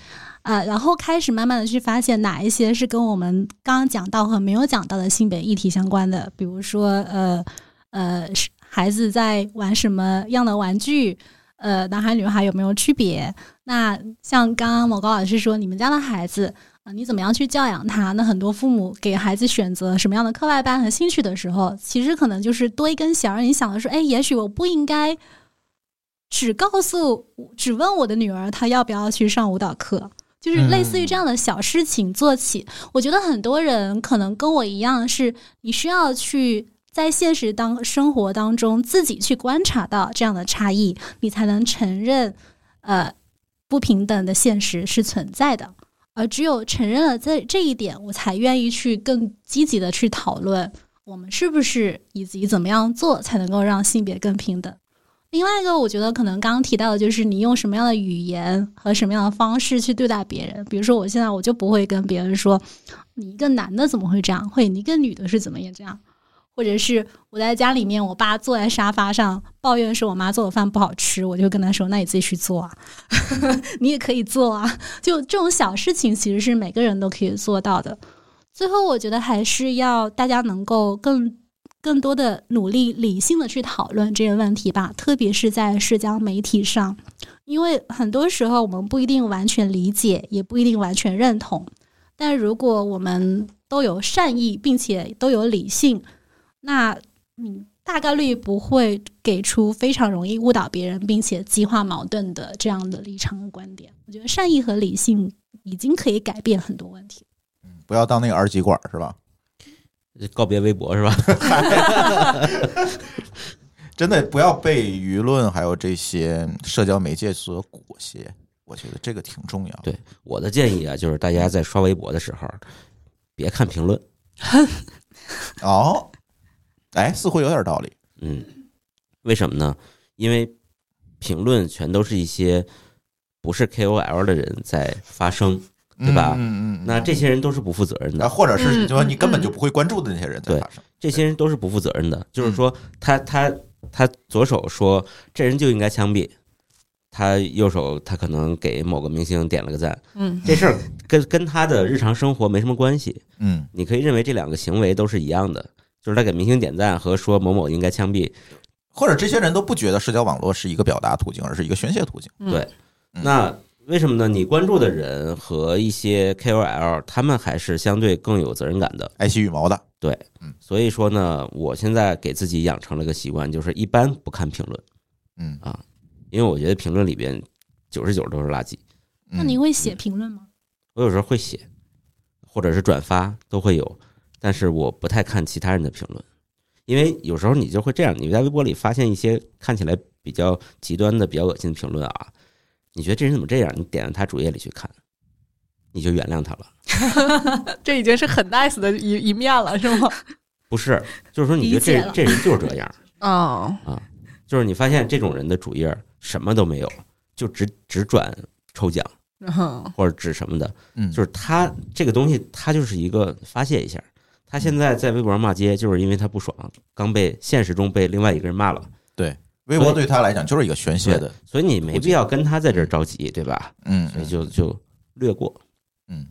Speaker 3: 啊、然后开始慢慢的去发现哪一些是跟我们刚刚讲到和没有讲到的性别议题相关的，比如说呃呃，孩子在玩什么样的玩具，呃，男孩女孩有没有区别？那像刚刚某高老师说，你们家的孩子啊，你怎么样去教养他？那很多父母给孩子选择什么样的课外班和兴趣的时候，其实可能就是多一根弦儿。你想的说，哎，也许我不应该只告诉、只问我的女儿她要不要去上舞蹈课，就是类似于这样的小事情做起。我觉得很多人可能跟我一样，是你需要去。在现实当生活当中，自己去观察到这样的差异，你才能承认，呃，不平等的现实是存在的。而只有承认了这这一点，我才愿意去更积极的去讨论我们是不是以及怎么样做才能够让性别更平等。另外一个，我觉得可能刚刚提到的就是你用什么样的语言和什么样的方式去对待别人。比如说，我现在我就不会跟别人说，你一个男的怎么会这样？会你一个女的是怎么也这样？或者是我在家里面，我爸坐在沙发上抱怨说我妈做的饭不好吃，我就跟他说：“那你自己去做啊，你也可以做啊。”就这种小事情，其实是每个人都可以做到的。最后，我觉得还是要大家能够更更多的努力理性的去讨论这个问题吧，特别是在社交媒体上，因为很多时候我们不一定完全理解，也不一定完全认同，但如果我们都有善意，并且都有理性，那你大概率不会给出非常容易误导别人，并且激化矛盾的这样的立场和观点。我觉得善意和理性已经可以改变很多问题。
Speaker 1: 不要当那个二极管是吧？
Speaker 2: 告别微博是吧？
Speaker 1: 真的不要被舆论还有这些社交媒介所裹挟，我觉得这个挺重要。
Speaker 2: 对我的建议啊，就是大家在刷微博的时候，别看评论。
Speaker 1: 哦，哎，似乎有点道理。
Speaker 2: 嗯，为什么呢？因为评论全都是一些不是 KOL 的人在发声，对吧？
Speaker 1: 嗯嗯嗯，
Speaker 2: 那这些人都是不负责任
Speaker 1: 啊，
Speaker 2: 的，
Speaker 1: 或者是
Speaker 4: 嗯
Speaker 1: 就说你根本
Speaker 4: 嗯
Speaker 1: 就不会关注的那些人在发生。
Speaker 2: 这些人都是不负责任的。就是说，
Speaker 1: 嗯
Speaker 2: 他他他左手说这人就应该枪毙，他右手他可能给某个明星点了个赞，
Speaker 4: 嗯
Speaker 2: 这事儿跟跟他的日常生活没什么关系。
Speaker 1: 嗯，
Speaker 2: 你可以认为这两个行为都是一样的，就是他给明星点赞和说某某应该枪毙。
Speaker 1: 或者这些人都不觉得社交网络是一个表达途径，而是一个宣泄途径。
Speaker 4: 嗯
Speaker 2: 对那为什么呢？你关注的人和一些 KOL，他们还是相对更有责任感的。
Speaker 1: 爱惜羽毛的，对
Speaker 2: 所以说呢，我现在给自己养成了个习惯，就是一般不看评论，
Speaker 1: 嗯啊，
Speaker 2: 因为我觉得评论里边九十九都是垃圾。
Speaker 1: 嗯
Speaker 3: 那你会写评论吗？
Speaker 2: 我有时候会写，或者是转发都会有，但是我不太看其他人的评论，因为有时候你就会这样，你在微博里发现一些看起来比较极端的、比较恶心的评论啊，你觉得这人怎么这样？你点到他主页里去看，你就原谅他了。
Speaker 4: 这已经是很 nice 的一一面了，是吗？
Speaker 2: 不是，就是说你觉得这这人就是这样，
Speaker 4: 哦啊，
Speaker 2: 就是你发现这种人的主页什么都没有，就只只转抽奖
Speaker 4: 嗯
Speaker 2: 或者指什么的，
Speaker 1: 嗯，
Speaker 2: 就是他这个东西，他就是一个发泄一下。他现在在微博上骂街，就是因为他不爽，刚被现实中被另外一个人骂了，
Speaker 1: 微博对他来讲就是一个宣泄的，
Speaker 2: 所以你没必要跟他在这儿着急，对吧？
Speaker 1: 嗯，
Speaker 2: 所以就就略过。
Speaker 1: 嗯，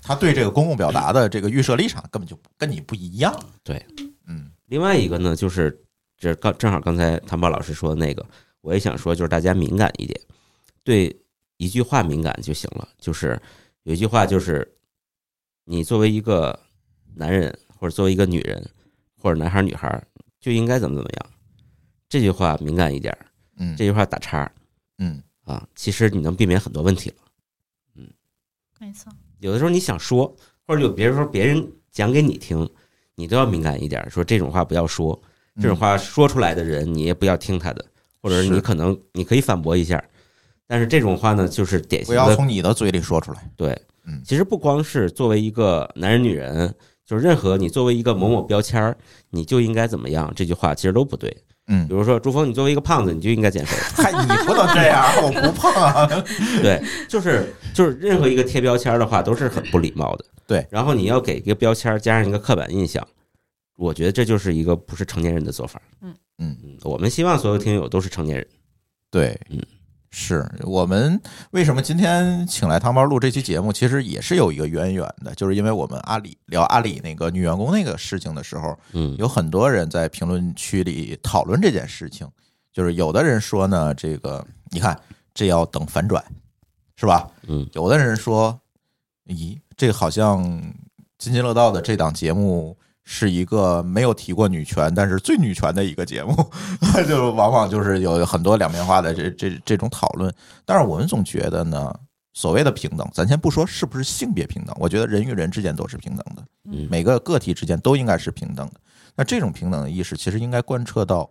Speaker 1: 他对这个公共表达的这个预设立场根本就跟你不一样。
Speaker 2: 对，
Speaker 1: 嗯
Speaker 2: 另外一个呢，就是这刚正好刚才谭宝老师说的那个，我也想说，就是大家敏感一点，对一句话敏感就行了。就是有一句话，就是你作为一个男人，或者作为一个女人，或者男孩儿女孩儿，就应该怎么怎么样。这句话敏感一点儿，
Speaker 1: 嗯
Speaker 2: 这句话打叉
Speaker 1: 嗯
Speaker 2: 啊，其实你能避免很多问题了。
Speaker 3: 嗯没错，
Speaker 2: 有的时候你想说，或者有别人说别人讲给你听，你都要敏感一点，说这种话不要说，
Speaker 1: 嗯
Speaker 2: 这种话说出来的人你也不要听他的，或者你可能你可以反驳一下，但是这种话呢，就是典
Speaker 1: 不要
Speaker 2: 型的
Speaker 1: 从你的嘴里说出来。
Speaker 2: 对
Speaker 1: 嗯。
Speaker 2: 其实不光是作为一个男人女人，就是任何你作为一个某某标签儿，你就应该怎么样，这句话其实都不对。
Speaker 1: 嗯
Speaker 2: 比，如说朱峰，你作为一个胖子，你就应该减肥。
Speaker 1: 嗨，你不能这样，我不胖啊。
Speaker 2: 对，就是就是任何一个贴标签的话都是很不礼貌的。
Speaker 1: 对，
Speaker 2: 然后你要给一个标签加上一个刻板印象，我觉得这就是一个不是成年人的做法。
Speaker 4: 嗯
Speaker 1: 嗯
Speaker 2: 嗯，我们希望所有听友都是成年人。
Speaker 1: 对，
Speaker 2: 嗯，
Speaker 1: 是我们为什么今天请来汤包录这期节目，其实也是有一个渊源的，就是因为我们阿里聊阿里那个女员工那个事情的时候，
Speaker 2: 嗯
Speaker 1: 有很多人在评论区里讨论这件事情，就是有的人说呢，这个你看这要等反转，是吧？
Speaker 2: 嗯
Speaker 1: 有的人说，咦，这个好像津津乐道的这档节目是一个没有提过女权，但是最女权的一个节目，就往往就是有很多两面化的这这这种讨论。但是我们总觉得呢，所谓的平等，咱先不说是不是性别平等，我觉得人与人之间都是平等的，
Speaker 2: 嗯
Speaker 1: 每个个体之间都应该是平等的。那这种平等的意识，其实应该贯彻到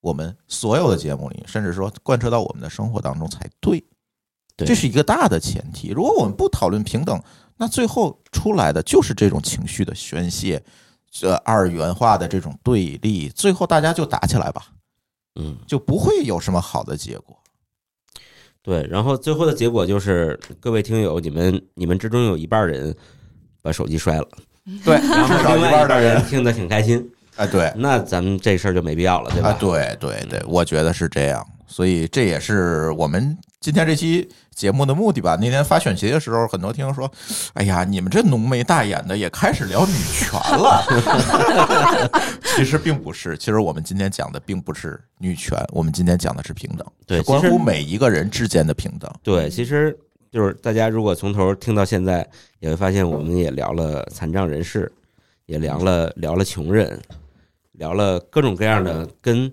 Speaker 1: 我们所有的节目里，甚至说贯彻到我们的生活当中才。对这是一个大的前提。如果我们不讨论平等，那最后出来的就是这种情绪的宣泄，这二元化的这种对立，最后大家就打起来吧，
Speaker 2: 嗯，
Speaker 1: 就不会有什么好的结果。
Speaker 2: 对。然后最后的结果就是，各位听友，你们你们之中有一半人把手机摔了，
Speaker 1: 对，
Speaker 2: 然后另外一半
Speaker 1: 半的人
Speaker 2: 人，听得挺开心，
Speaker 1: 哎，对，
Speaker 2: 那咱们这事儿就没必要了，对吧？
Speaker 1: 啊，对对对，我觉得是这样，所以这也是我们今天这期节目的目的吧。那天发选题的时候，很多听众说：“哎呀，你们这浓眉大眼的也开始聊女权了。”其实并不是，其实我们今天讲的并不是女权，我们今天讲的是平等，
Speaker 2: 对
Speaker 1: 关乎每一个人之间的平等。
Speaker 2: 对，其实就是大家如果从头听到现在，也会发现我们也聊了残障人士，也聊了聊了穷人，聊了各种各样的跟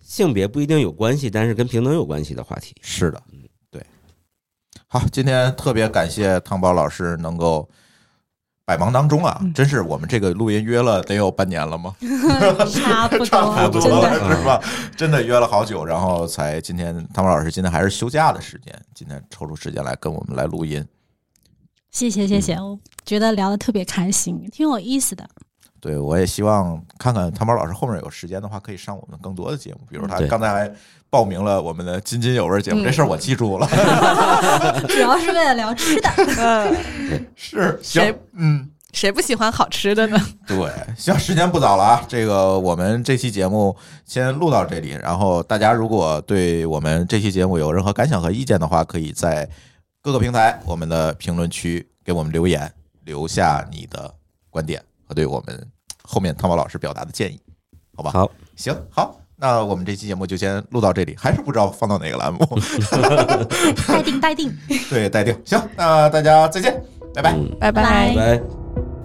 Speaker 2: 性别不一定有关系，但是跟平等有关系的话题。
Speaker 1: 是的，对。好，今天特别感谢汤宝老师能够百忙当中啊，
Speaker 4: 嗯
Speaker 1: 真是我们这个录音约了得有半年了吗？
Speaker 3: 差不
Speaker 1: 差
Speaker 3: 多，
Speaker 1: 不多了是吧？真的约了好久，然后才今天汤宝老师今天还是休假的时间，今天抽出时间来跟我们来录音。
Speaker 3: 谢谢谢谢，
Speaker 1: 嗯
Speaker 3: 我觉得聊得特别开心，挺有意思的。
Speaker 1: 对，我也希望看看汤宝老师后面有时间的话，可以上我们更多的节目，比如他刚才还报名了我们的津津有味节目，
Speaker 4: 嗯
Speaker 1: 这事儿我记住了。
Speaker 3: 主要是为了聊吃的。
Speaker 4: 嗯，
Speaker 1: 是，行
Speaker 4: 谁，
Speaker 1: 嗯。
Speaker 4: 谁不喜欢好吃的呢？
Speaker 1: 对，行，时间不早了啊，这个我们这期节目先录到这里。然后大家如果对我们这期节目有任何感想和意见的话，可以在各个平台我们的评论区给我们留言，留下你的观点和对我们后面汤宝老师表达的建议，好吧？
Speaker 2: 好，
Speaker 1: 行，好，那我们这期节目就先录到这里，还是不知道放到哪个栏目，
Speaker 3: 待定待定，
Speaker 1: 对，待定。行，那大家再见，拜拜。
Speaker 2: 嗯，
Speaker 4: 拜
Speaker 3: 拜
Speaker 2: 拜拜。